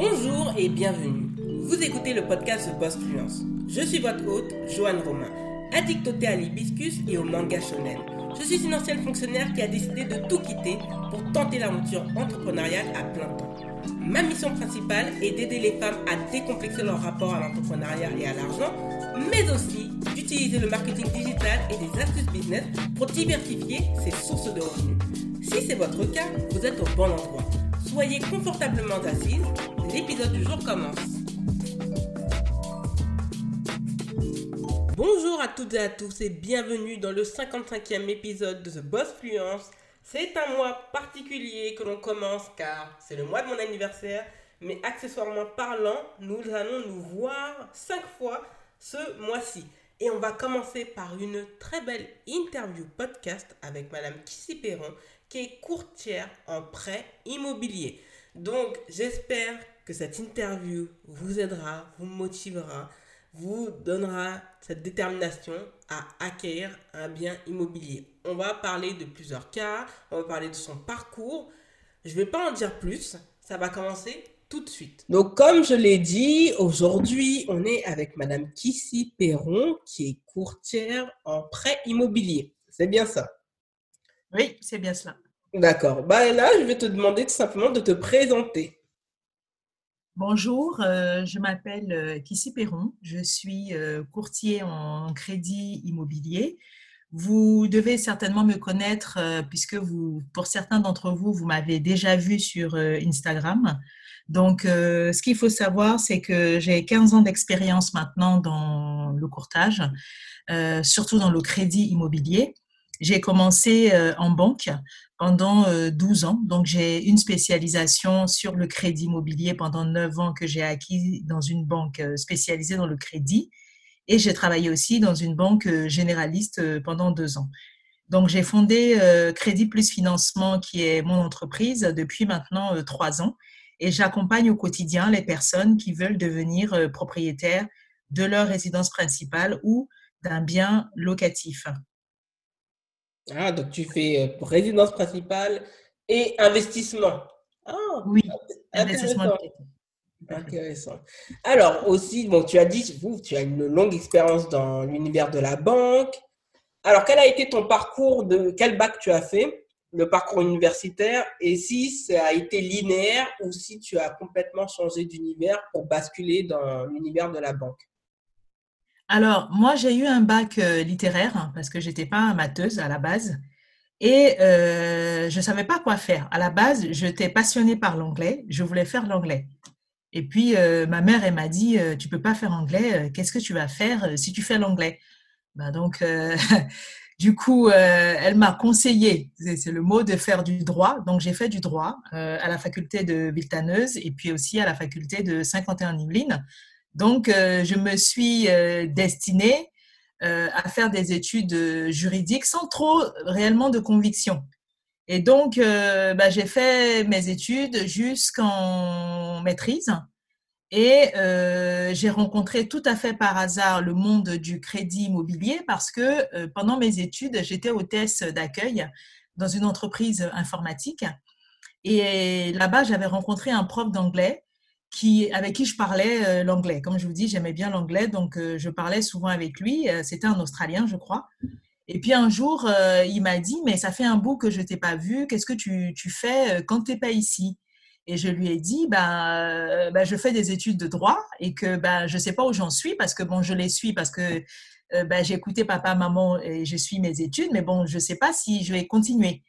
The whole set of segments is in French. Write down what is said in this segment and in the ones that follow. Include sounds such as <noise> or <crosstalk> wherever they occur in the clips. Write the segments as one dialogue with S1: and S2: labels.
S1: Bonjour et bienvenue. Vous écoutez le podcast Boss Fluence. Je suis votre hôte, Joanne Romain, addict au thé à l'hibiscus et au manga shonen. Je suis une ancienne fonctionnaire qui a décidé de tout quitter pour tenter l'aventure entrepreneuriale à plein temps. Ma mission principale est d'aider les femmes à décomplexer leur rapport à l'entrepreneuriat et à l'argent, mais aussi d'utiliser le marketing digital et des astuces business pour diversifier ses sources de revenus. Si c'est votre cas, vous êtes au bon endroit. Soyez confortablement assise, l'épisode du jour commence. Bonjour à toutes et à tous et bienvenue dans le 55e épisode de The Boss Fluence. C'est un mois particulier que l'on commence car c'est le mois de mon anniversaire, mais accessoirement parlant, nous allons nous voir 5 fois ce mois-ci. Et on va commencer par une très belle interview podcast avec Madame Kissy Perron, qui est courtière en prêt immobilier. Donc, j'espère que cette interview vous aidera, vous motivera, vous donnera cette détermination à acquérir un bien immobilier. On va parler de plusieurs cas, on va parler de son parcours. Je ne vais pas en dire plus, ça va commencer tout de suite. Donc, comme je l'ai dit, aujourd'hui, on est avec Madame Kissy Perron, qui est courtière en prêt immobilier. C'est bien ça?
S2: Oui, c'est bien cela.
S1: D'accord. Bah, là, je vais te demander tout simplement de te présenter.
S2: Bonjour, euh, je m'appelle euh, Kissy Perron. Je suis euh, courtier en crédit immobilier. Vous devez certainement me connaître puisque vous, pour certains d'entre vous, vous m'avez déjà vu sur Instagram. Donc, ce qu'il faut savoir, c'est que j'ai 15 ans d'expérience maintenant dans le courtage, surtout dans le crédit immobilier. J'ai commencé en banque pendant 12 ans. Donc, j'ai une spécialisation sur le crédit immobilier pendant 9 ans que j'ai acquis dans une banque spécialisée dans le crédit. Et j'ai travaillé aussi dans une banque généraliste pendant deux ans. Donc, j'ai fondé Crédit Plus Financement, qui est mon entreprise, depuis maintenant trois ans. Et j'accompagne au quotidien les personnes qui veulent devenir propriétaires de leur résidence principale ou d'un bien locatif.
S1: Ah, donc tu fais euh, résidence principale et investissement.
S2: Ah, oui, investissement.
S1: Intéressant. Alors aussi, bon, tu as dit, vous, tu as une longue expérience dans l'univers de la banque. Alors, quel a été ton parcours de quel bac tu as fait, le parcours universitaire, et si ça a été linéaire ou si tu as complètement changé d'univers pour basculer dans l'univers de la banque?
S2: Alors, moi, j'ai eu un bac euh, littéraire hein, parce que j'étais pas amateuse à la base et euh, je savais pas quoi faire. À la base, j'étais passionnée par l'anglais, je voulais faire l'anglais. Et puis, euh, ma mère, elle m'a dit, euh, tu peux pas faire anglais, qu'est-ce que tu vas faire si tu fais l'anglais? Bah, Donc, <laughs> du coup, elle m'a conseillé, c'est le mot, de faire du droit. Donc, j'ai fait du droit à la faculté de Viltaneuse et puis aussi à la faculté de 51 Yvelines donc, euh, je me suis euh, destinée euh, à faire des études juridiques sans trop réellement de conviction. Et donc, bah, j'ai fait mes études jusqu'en maîtrise. Et j'ai rencontré tout à fait par hasard le monde du crédit immobilier parce que pendant mes études, j'étais hôtesse d'accueil dans une entreprise informatique. Et là-bas, j'avais rencontré un prof d'anglais qui, avec qui je parlais euh, l'anglais. Comme je vous dis, j'aimais bien l'anglais, donc euh, je parlais souvent avec lui. Euh, c'était un Australien, je crois. Et puis un jour, il m'a dit, mais ça fait un bout que je t'ai pas vu, qu'est-ce que tu, fais quand tu n'es pas ici? Et je lui ai dit, bah, bah, je fais des études de droit et que bah, je sais pas où j'en suis parce que bon, je les suis parce que bah, j'ai écouté papa, maman et je suis mes études, mais bon, je ne sais pas si je vais continuer.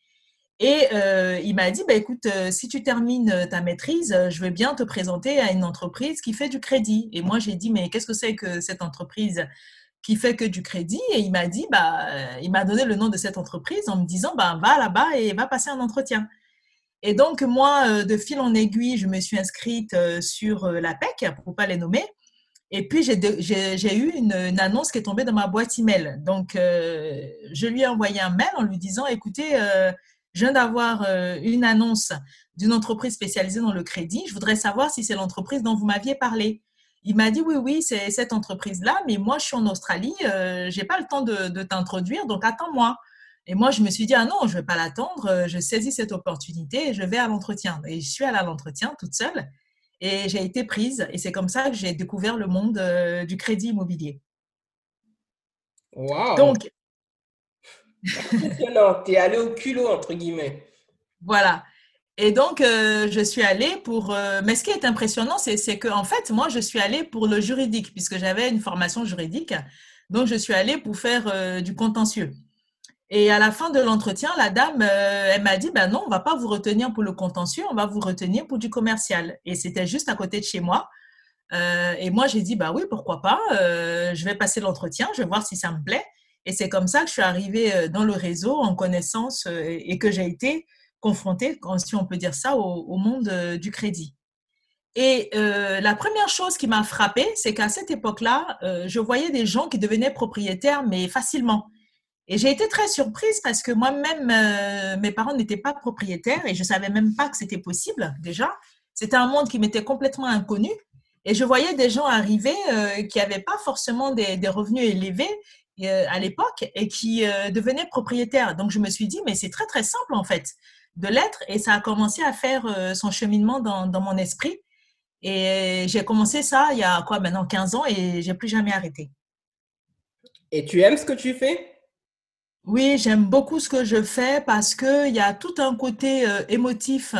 S2: Et euh, il m'a dit, bah, écoute, euh, si tu termines euh, ta maîtrise, je veux bien te présenter à une entreprise qui fait du crédit. Et moi, j'ai dit, mais qu'est-ce que c'est que cette entreprise qui fait que du crédit? Et il m'a dit, bah, il m'a donné le nom de cette entreprise en me disant, bah, va là-bas et va passer un entretien. Et donc, moi, de fil en aiguille, je me suis inscrite sur la PEC, pour ne pas les nommer. Et puis, j'ai eu une, une, annonce qui est tombée dans ma boîte email. Donc, je lui ai envoyé un mail en lui disant, écoutez, je viens d'avoir euh, une annonce d'une entreprise spécialisée dans le crédit. Je voudrais savoir si c'est l'entreprise dont vous m'aviez parlé. Il m'a dit oui, oui, c'est cette entreprise-là, mais moi, je suis en Australie, euh, je n'ai pas le temps de, t'introduire, donc attends-moi. Et moi, je me suis dit, ah non, je ne vais pas l'attendre, euh, je saisis cette opportunité et je vais à l'entretien. Et je suis allée à l'entretien toute seule. et j'ai été prise. Et c'est comme ça que j'ai découvert le monde euh, du crédit immobilier.
S1: Wow. Donc, impressionnant. Tu es allé au culot, entre guillemets.
S2: Voilà. Et donc, euh, je suis allée pour... Euh, mais ce qui est impressionnant, c'est que en fait, moi, je suis allée pour le juridique, puisque j'avais une formation juridique. Donc, je suis allée pour faire du contentieux. Et à la fin de l'entretien, la dame, euh, elle m'a dit, ben non, on va pas vous retenir pour le contentieux, on va vous retenir pour du commercial. Et c'était juste à côté de chez moi. Euh, et moi, j'ai dit, bah oui, pourquoi pas, euh, je vais passer l'entretien, je vais voir si ça me plaît. Et c'est comme ça que je suis arrivée dans le réseau en connaissance et que j'ai été confrontée, si on peut dire ça, au, monde du crédit. Et la première chose qui m'a frappée, c'est qu'à cette époque-là, je voyais des gens qui devenaient propriétaires, mais facilement. Et j'ai été très surprise parce que moi-même, euh, mes parents n'étaient pas propriétaires et je savais même pas que c'était possible déjà. C'était un monde qui m'était complètement inconnu. Et je voyais des gens arriver euh, qui n'avaient pas forcément des, revenus élevés euh, à l'époque et qui devenaient propriétaires. Donc je me suis dit, mais c'est très très simple en fait de l'être. Et ça a commencé à faire son cheminement dans, dans mon esprit. Et j'ai commencé ça il y a quoi maintenant 15 ans et j'ai plus jamais arrêté.
S1: Et tu aimes ce que tu fais?
S2: Oui, j'aime beaucoup ce que je fais parce qu'il y a tout un côté euh, émotif.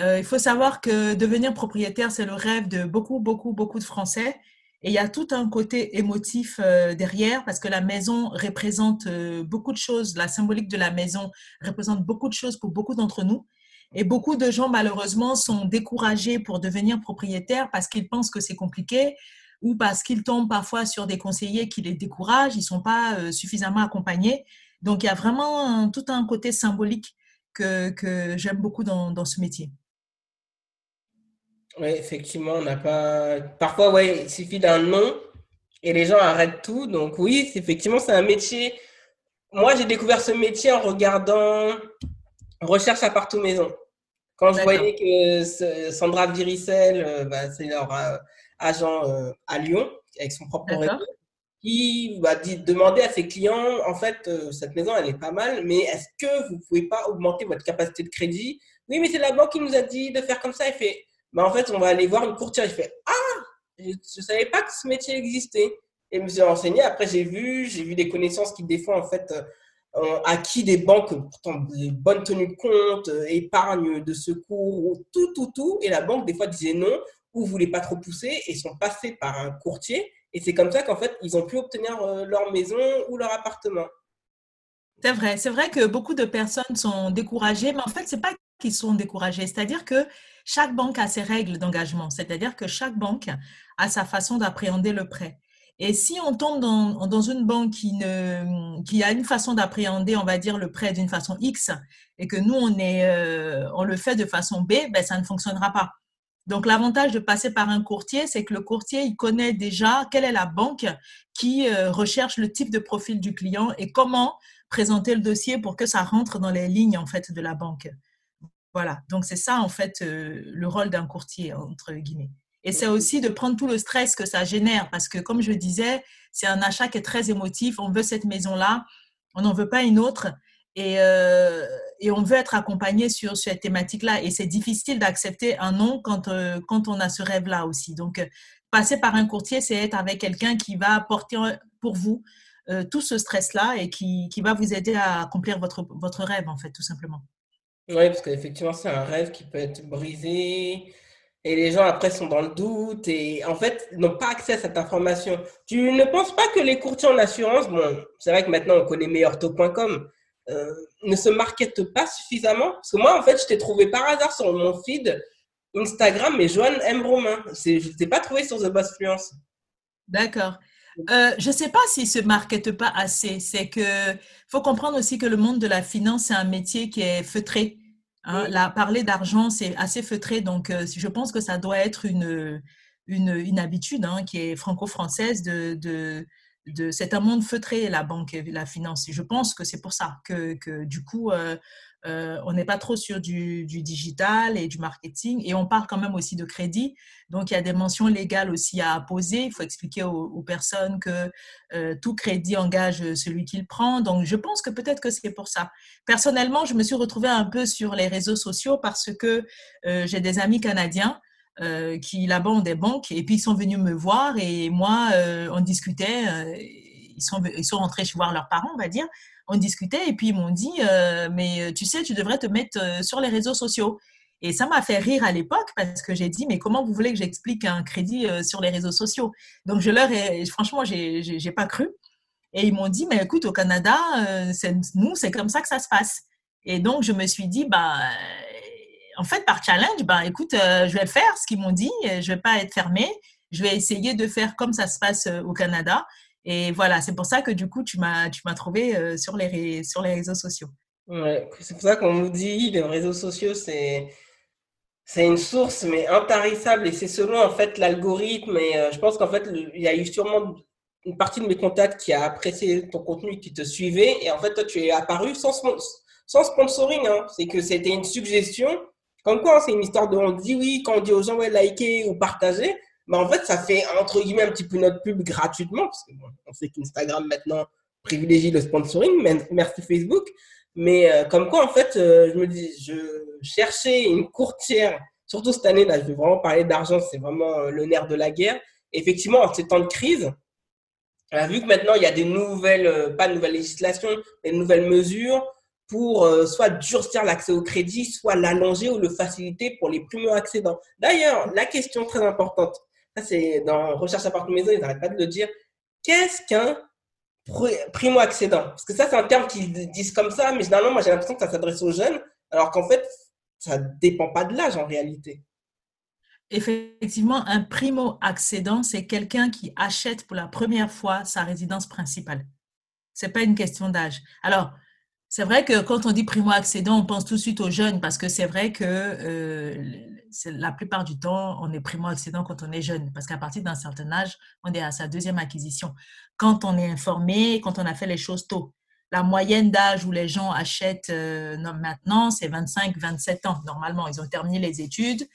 S2: Euh, il faut savoir que devenir propriétaire, c'est le rêve de beaucoup, beaucoup, beaucoup de Français. Et il y a tout un côté émotif euh, derrière parce que la maison représente beaucoup de choses. La symbolique de la maison représente beaucoup de choses pour beaucoup d'entre nous. Et beaucoup de gens, malheureusement, sont découragés pour devenir propriétaires parce qu'ils pensent que c'est compliqué ou parce qu'ils tombent parfois sur des conseillers qui les découragent, ils ne sont pas suffisamment accompagnés. Donc, il y a vraiment tout un côté symbolique que, que j'aime beaucoup dans, dans, ce métier.
S1: Oui, effectivement, on n'a pas. Parfois, ouais, il suffit d'un nom et les gens arrêtent tout. Donc, oui, effectivement, c'est un métier. Moi, j'ai découvert ce métier en regardant Recherche à partout maison. Quand je voyais que Sandra Viricel, euh, bah, c'est leur euh, agent euh, à Lyon, avec son propre réseau, qui va demander à ses clients, en fait, euh, cette maison, elle est pas mal, mais est-ce que vous ne pouvez pas augmenter votre capacité de crédit? Oui, mais c'est la banque qui nous a dit de faire comme ça. Il fait, bah, en fait, on va aller voir une courtière. Il fait, ah, je ne savais pas que ce métier existait. Et je me suis renseigné. Après, j'ai vu, j'ai vu des connaissances qui, des fois, en fait, euh, ont acquis des banques, pourtant, des bonnes tenues de compte, euh, épargne de secours, tout, tout, tout. Et la banque, des fois, disait non ou voulait pas trop pousser et sont passés par un courtier et c'est comme ça qu'en fait, ils ont pu obtenir euh, leur maison ou leur appartement.
S2: C'est vrai, c'est vrai que beaucoup de personnes sont découragées, mais en fait, c'est pas qu'ils sont découragés, c'est-à-dire que chaque banque a ses règles d'engagement, c'est-à-dire que chaque banque a sa façon d'appréhender le prêt. Et si on tombe dans, une banque qui, qui a une façon d'appréhender, on va dire, le prêt d'une façon X, et que nous, euh, on le fait de façon B, ben, ça ne fonctionnera pas. Donc, l'avantage de passer par un courtier, c'est que le courtier, il connaît déjà quelle est la banque qui euh, recherche le type de profil du client et comment présenter le dossier pour que ça rentre dans les lignes, en fait, de la banque. Voilà. Donc, c'est ça, en fait, euh, le rôle d'un courtier, entre guillemets. Et c'est aussi de prendre tout le stress que ça génère parce que, comme je disais, c'est un achat qui est très émotif. On veut cette maison-là, on n'en veut pas une autre. Et, euh, et on veut être accompagné sur cette thématique-là. Et c'est difficile d'accepter un non quand, euh, quand on a ce rêve-là aussi. Donc, passer par un courtier, c'est être avec quelqu'un qui va porter pour vous euh, tout ce stress-là et qui, qui, va vous aider à accomplir votre, votre rêve, en fait, tout simplement.
S1: Oui, parce qu'effectivement, c'est un rêve qui peut être brisé. Et les gens, après, sont dans le doute et en fait, n'ont pas accès à cette information. Tu ne penses pas que les courtiers en assurance, bon, c'est vrai que maintenant, on connaît meilleurtaux.com, euh, ne se markete pas suffisamment? Parce que moi, en fait, je t'ai trouvé par hasard sur mon feed Instagram, mais Joanne M. Romain. Je ne t'ai pas trouvé sur The Boss Fluence.
S2: D'accord. Euh, je ne sais pas s'il ne se markete pas assez. C'est que faut comprendre aussi que le monde de la finance, c'est un métier qui est feutré. Hein. parler d'argent, c'est assez feutré. Donc, euh, je pense que ça doit être une, une, une habitude hein, qui est franco-française de, de, c'est un monde feutré, la banque et la finance. Et je pense que c'est pour ça que, que du coup, euh, euh, on n'est pas trop sur du, digital et du marketing. Et on parle quand même aussi de crédit. Donc, il y a des mentions légales aussi à poser. Il faut expliquer aux, personnes que euh, tout crédit engage celui qui le prend. Donc, je pense que peut-être que c'est pour ça. Personnellement, je me suis retrouvée un peu sur les réseaux sociaux parce que j'ai des amis canadiens euh, qui là-bas ont des banques. Et puis, ils sont venus me voir et moi, euh, on discutait. Euh, ils, sont, ils sont rentrés chez voir leurs parents, on va dire. On discutait et puis ils m'ont dit, mais tu sais, tu devrais te mettre sur les réseaux sociaux. Et ça m'a fait rire à l'époque parce que j'ai dit, mais comment vous voulez que j'explique un crédit sur les réseaux sociaux? Donc, je leur ai, franchement, j'ai pas cru. Et ils m'ont dit, mais écoute, au Canada, nous, c'est comme ça que ça se passe. Et donc, je me suis dit, bah, en fait, par challenge, ben, écoute, euh, je vais faire ce qu'ils m'ont dit, je vais pas être fermée, je vais essayer de faire comme ça se passe euh, au Canada. Et voilà, c'est pour ça que du coup, tu m'as, trouvé euh, sur, les, sur les réseaux sociaux.
S1: C'est pour ça qu'on nous dit, les réseaux sociaux, c'est, c'est une source, mais intarissable. Et c'est selon, en fait, l'algorithme. Et je pense qu'en fait, il y a eu sûrement une partie de mes contacts qui a apprécié ton contenu, qui te suivait. Et en fait, toi, tu es apparu sans, sans sponsoring. Hein. C'est que c'était une suggestion comme quoi, c'est une histoire de on dit oui, quand on dit aux gens ouais, liker ou partager, mais en fait, ça fait entre guillemets un petit peu notre pub gratuitement, parce qu'on sait qu'Instagram maintenant privilégie le sponsoring, merci Facebook. Mais euh, comme quoi, en fait, euh, je me dis, je cherchais une courtière, surtout cette année, là, je vais vraiment parler d'argent, c'est vraiment euh, le nerf de la guerre. effectivement, en ces temps de crise, vu que maintenant il y a des nouvelles, pas de nouvelles législations, des nouvelles mesures, pour soit durcir l'accès au crédit, soit l'allonger ou le faciliter pour les primo-accédants. D'ailleurs, la question très importante, c'est dans Recherche à part maison, ils n'arrêtent pas de le dire, qu'est-ce qu'un primo-accédant? Parce que ça, c'est un terme qu'ils disent comme ça, mais généralement, moi j'ai l'impression que ça s'adresse aux jeunes, alors qu'en fait, ça ne dépend pas de l'âge en réalité.
S2: Effectivement, un primo-accédant, c'est quelqu'un qui achète pour la première fois sa résidence principale. Ce n'est pas une question d'âge. Alors, c'est vrai que quand on dit primo-accédant, on pense tout de suite aux jeunes parce que c'est vrai que euh, la plupart du temps, on est primo-accédant quand on est jeune parce qu'à partir d'un certain âge, on est à sa deuxième acquisition. Quand on est informé, quand on a fait les choses tôt. La moyenne d'âge où les gens achètent euh, maintenant, c'est 25-27 ans. Normalement, ils ont terminé les études,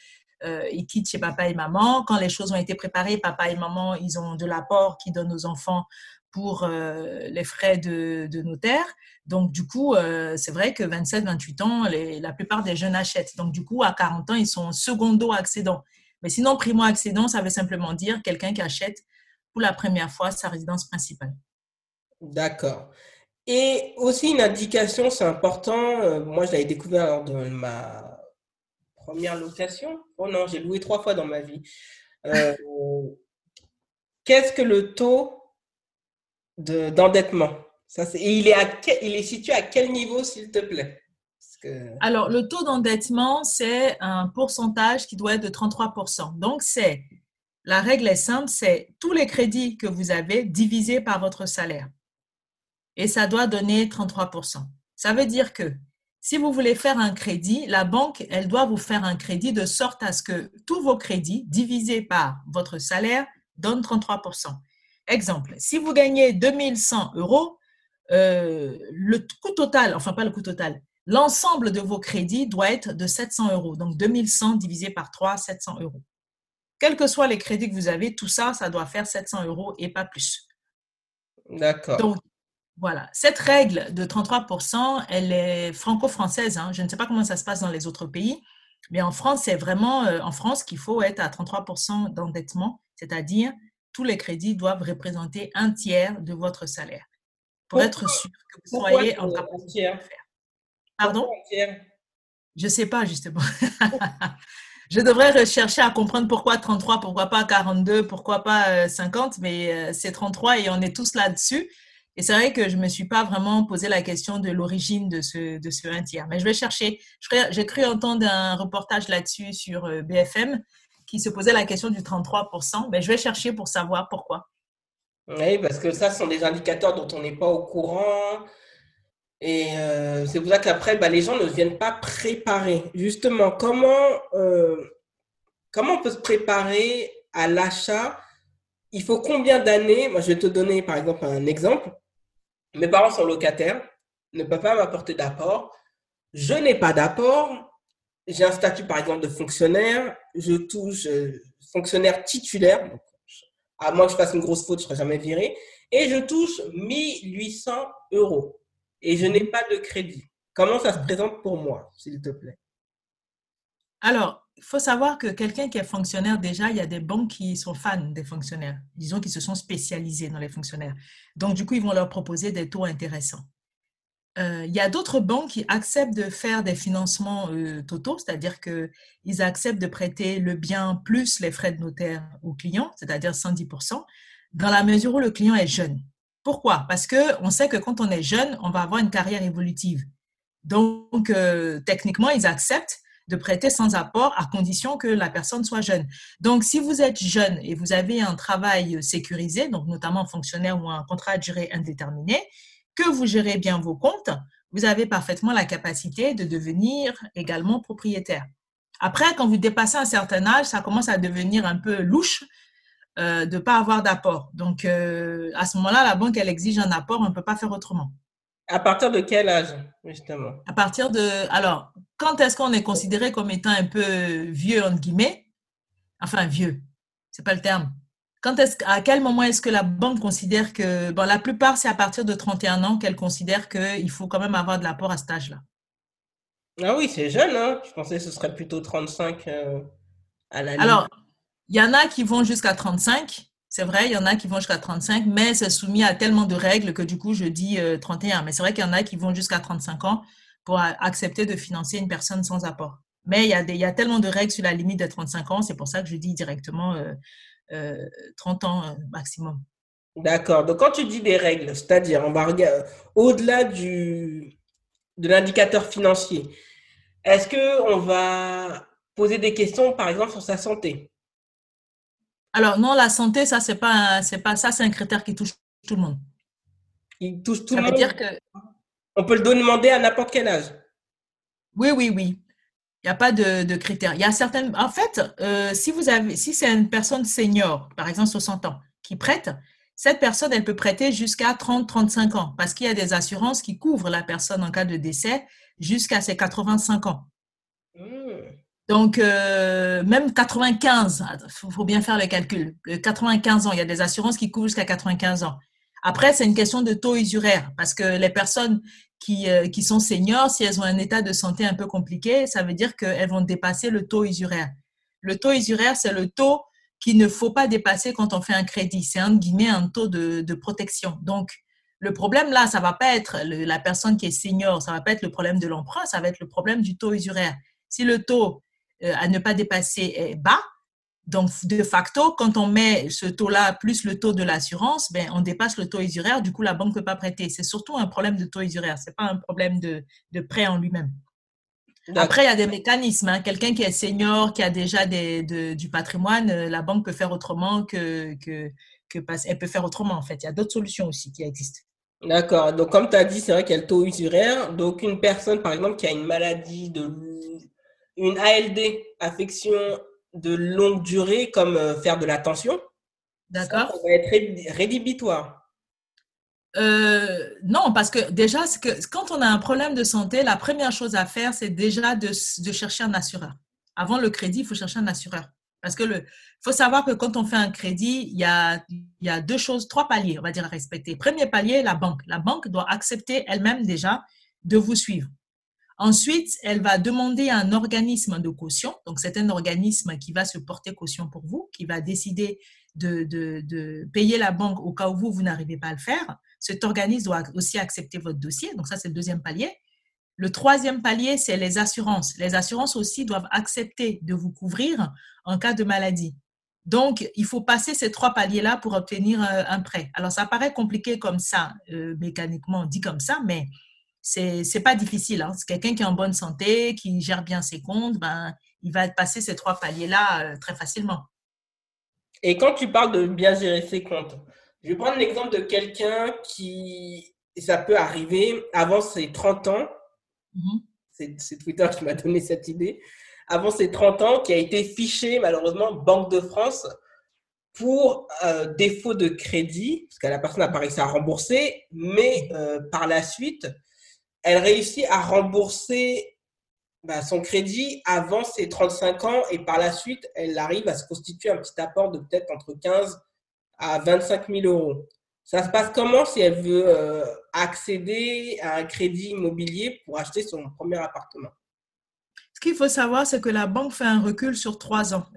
S2: euh, ils quittent chez papa et maman. Quand les choses ont été préparées, papa et maman, ils ont de l'apport qu'ils donnent aux enfants pour euh, les frais de, notaire. Donc, du coup, euh, c'est vrai que 27, 28 ans, la plupart des jeunes achètent. Donc, du coup, à 40 ans, ils sont secondo-accédants. Mais sinon, primo-accédant, ça veut simplement dire quelqu'un qui achète pour la première fois sa résidence principale.
S1: D'accord. Et aussi une indication, c'est important, euh, moi je l'avais découvert lors de ma première location. Oh non, j'ai loué trois fois dans ma vie. <laughs> Qu'est-ce que le taux d'endettement. Ça, il, est il est situé à quel niveau, s'il te plaît?
S2: Alors, le taux d'endettement, c'est un pourcentage qui doit être de 33%. Donc, c'est la règle est simple, c'est tous les crédits que vous avez divisés par votre salaire. Et ça doit donner 33%. Ça veut dire que si vous voulez faire un crédit, la banque, elle doit vous faire un crédit de sorte à ce que tous vos crédits divisés par votre salaire donnent 33%. Exemple, si vous gagnez 2100 euros, euh, le coût total, enfin pas le coût total, l'ensemble de vos crédits doit être de 700 euros. Donc 2100 divisé par 3, 700 euros. Quels que soient les crédits que vous avez, tout ça, ça doit faire 700 euros et pas plus.
S1: D'accord.
S2: Donc, voilà. Cette règle de 33%, elle est franco-française. Hein. Je ne sais pas comment ça se passe dans les autres pays, mais en France, c'est vraiment euh, en France qu'il faut être à 33% d'endettement, c'est-à-dire tous les crédits doivent représenter un tiers de votre salaire pour être sûr que vous soyez en capacité de le faire. Pardon? Je ne sais pas, justement. <laughs> je devrais rechercher à comprendre pourquoi 33, pourquoi pas 42, pourquoi pas 50, euh, mais euh, c'est 33 et on est tous là-dessus. Et c'est vrai que je ne me suis pas vraiment posé la question de l'origine de ce, de ce un tiers. Mais je vais chercher. J'ai cru entendre un reportage là-dessus sur euh, BFM qui se posait la question du 33%, ben, je vais chercher pour savoir pourquoi.
S1: Oui, parce que ça, ce sont des indicateurs dont on n'est pas au courant. Et euh, c'est pour ça qu'après, ben, les gens ne viennent pas préparer. Justement, comment, euh, comment on peut se préparer à l'achat? Il faut combien d'années? Moi, je vais te donner, par exemple, un exemple. Mes parents sont locataires, ne peuvent pas m'apporter d'apport. Je n'ai pas d'apport j'ai un statut, par exemple, de fonctionnaire, je touche euh, fonctionnaire titulaire, à moins que je fasse une grosse faute, je ne serai jamais viré, et je touche 1800 euros et je n'ai pas de crédit. Comment ça se présente pour moi, s'il te plaît?
S2: Alors, il faut savoir que quelqu'un qui est fonctionnaire, déjà, il y a des banques qui sont fans des fonctionnaires. Disons qu'ils se sont spécialisés dans les fonctionnaires. Donc, du coup, ils vont leur proposer des taux intéressants. Euh, il y a d'autres banques qui acceptent de faire des financements euh, totaux, c'est-à-dire qu'ils acceptent de prêter le bien plus les frais de notaire au client, c'est-à-dire 110%, dans la mesure où le client est jeune. Pourquoi? Parce qu'on sait que quand on est jeune, on va avoir une carrière évolutive. Donc, euh, techniquement, ils acceptent de prêter sans apport à condition que la personne soit jeune. Donc, si vous êtes jeune et vous avez un travail sécurisé, donc notamment fonctionnaire ou un contrat à durée indéterminée, que vous gérez bien vos comptes, vous avez parfaitement la capacité de devenir également propriétaire. Après, quand vous dépassez un certain âge, ça commence à devenir un peu louche euh, de ne pas avoir d'apport. Donc, euh, à ce moment-là, la banque, elle exige un apport, on ne peut pas faire autrement.
S1: À partir de quel âge, justement?
S2: À partir de... Alors, quand est-ce qu'on est considéré comme étant un peu vieux, entre guillemets? Enfin, vieux, c'est pas le terme. Quand est-ce, à quel moment est-ce que la banque considère que, bon, la plupart, c'est à partir de 31 ans qu'elle considère qu'il faut quand même avoir de l'apport à cet âge-là?
S1: Ah oui, c'est jeune, hein Je pensais que ce serait plutôt 35 euh, à l'année.
S2: Alors, il y en a qui vont jusqu'à 35, c'est vrai, il y en a qui vont jusqu'à 35, mais c'est soumis à tellement de règles que du coup, je dis 31. Euh, mais c'est vrai qu'il y en a qui vont jusqu'à 35 ans pour accepter de financer une personne sans apport. Mais il y, a des, il y a tellement de règles sur la limite de 35 ans, c'est pour ça que je dis directement euh, 30 euh, ans euh, maximum.
S1: D'accord. Donc, quand tu dis des règles, c'est-à-dire, on va regarder au-delà du, de l'indicateur financier, est-ce qu'on va poser des questions, par exemple, sur sa santé?
S2: Alors, non, la santé, ça, c'est pas, c'est pas ça, c'est un critère qui touche tout le monde.
S1: Il touche tout le monde? dire que. On peut le demander à n'importe quel âge?
S2: Oui, oui, oui. Il n'y a pas de, critères. Il y a certaines. En fait, euh, si vous avez, si c'est une personne senior, par exemple 60 ans, qui prête, cette personne, elle peut prêter jusqu'à 30-35 ans parce qu'il y a des assurances qui couvrent la personne en cas de décès jusqu'à ses 85 ans. Mmh. Donc, euh, même 95, il faut, bien faire le calcul. 95 ans, il y a des assurances qui couvrent jusqu'à 95 ans. Après, c'est une question de taux usuraire parce que les personnes qui, euh, qui sont seniors, si elles ont un état de santé un peu compliqué, ça veut dire qu'elles vont dépasser le taux usuraire. Le taux usuraire, c'est le taux qu'il ne faut pas dépasser quand on fait un crédit. C'est un guillemets un taux de, de, protection. Donc, le problème là, ça va pas être la personne qui est senior, ça va pas être le problème de l'emprunt, ça va être le problème du taux usuraire. Si le taux euh, à ne pas dépasser est bas, donc, de facto, quand on met ce taux-là plus le taux de l'assurance, ben, on dépasse le taux usuraire, du coup, la banque ne peut pas prêter. C'est surtout un problème de taux usuraire, ce n'est pas un problème de, de prêt en lui-même. Après, il y a des mécanismes. Hein. Quelqu'un qui est senior, qui a déjà des, du patrimoine, euh, la banque peut faire autrement que, que, que elle peut faire autrement en fait. Il y a d'autres solutions aussi qui existent.
S1: D'accord. Donc, comme tu as dit, c'est vrai qu'il y a le taux usuraire. Donc, une personne, par exemple, qui a une maladie de une ALD, affection de longue durée comme euh, faire de la tension,
S2: D'accord.
S1: Ça, va être rédhibitoire.
S2: Euh, non, parce que déjà, que, quand on a un problème de santé, la première chose à faire, c'est déjà de, de, chercher un assureur. Avant le crédit, il faut chercher un assureur. Parce que le, faut savoir que quand on fait un crédit, il y a, il y a deux choses, trois paliers, on va dire, à respecter. Premier palier, la banque. La banque doit accepter elle-même déjà de vous suivre. Ensuite, elle va demander à un organisme de caution. Donc, c'est un organisme qui va se porter caution pour vous, qui va décider de, payer la banque au cas où vous, vous n'arrivez pas à le faire. Cet organisme doit aussi accepter votre dossier. Donc, ça, c'est le deuxième palier. Le troisième palier, c'est les assurances. Les assurances aussi doivent accepter de vous couvrir en cas de maladie. Donc, il faut passer ces trois paliers-là pour obtenir euh, un prêt. Alors, ça paraît compliqué comme ça, euh, mécaniquement dit comme ça, mais c'est c'est pas difficile. Hein. C'est quelqu'un qui est en bonne santé, qui gère bien ses comptes, ben il va passer ces trois paliers-là euh, très facilement.
S1: Et quand tu parles de bien gérer ses comptes, je vais prendre l'exemple de quelqu'un qui, ça peut arriver avant ses 30 ans, mmh c'est Twitter qui m'a donné cette idée, avant ses 30 ans, qui a été fiché malheureusement Banque de France pour euh, défaut de crédit, parce que la personne n'a pas réussi à rembourser, mais euh, par la suite, elle réussit à rembourser bah, son crédit avant ses 35 ans et par la suite, elle arrive à se constituer un petit apport de peut-être entre 15 à 25 000 euros. Ça se passe comment si elle veut euh, accéder à un crédit immobilier pour acheter son premier appartement?
S2: Qu'il faut savoir, c'est que la banque fait un recul sur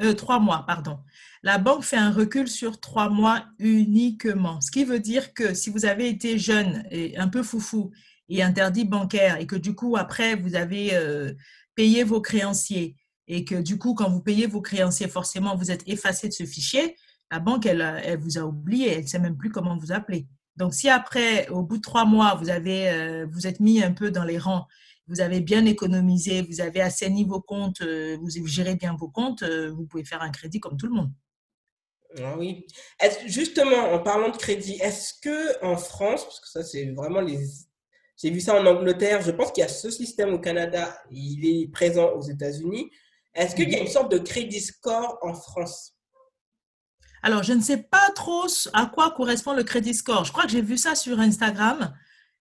S2: euh, trois mois, pardon. La banque fait un recul sur trois mois uniquement. Ce qui veut dire que si vous avez été jeune et un peu foufou et interdit bancaire et que du coup, après, vous avez euh, payé vos créanciers et que du coup, quand vous payez vos créanciers, forcément, vous êtes effacé de ce fichier, la banque, elle, elle vous a oublié, elle ne sait même plus comment vous appeler. Donc, si après, au bout de trois mois, vous avez, euh, vous êtes mis un peu dans les rangs, vous avez bien économisé, vous avez assaini vos comptes, euh, vous gérez bien vos comptes, vous pouvez faire un crédit comme tout le monde.
S1: Ah oui. justement, en parlant de crédit, est-ce que en France, parce que ça c'est vraiment les, j'ai vu ça en Angleterre, je pense qu'il y a ce système au Canada, il est présent aux États-Unis. Est-ce qu'il y a une sorte de crédit score en France?
S2: Alors, je ne sais pas trop à quoi correspond le crédit score. Je crois que j'ai vu ça sur Instagram,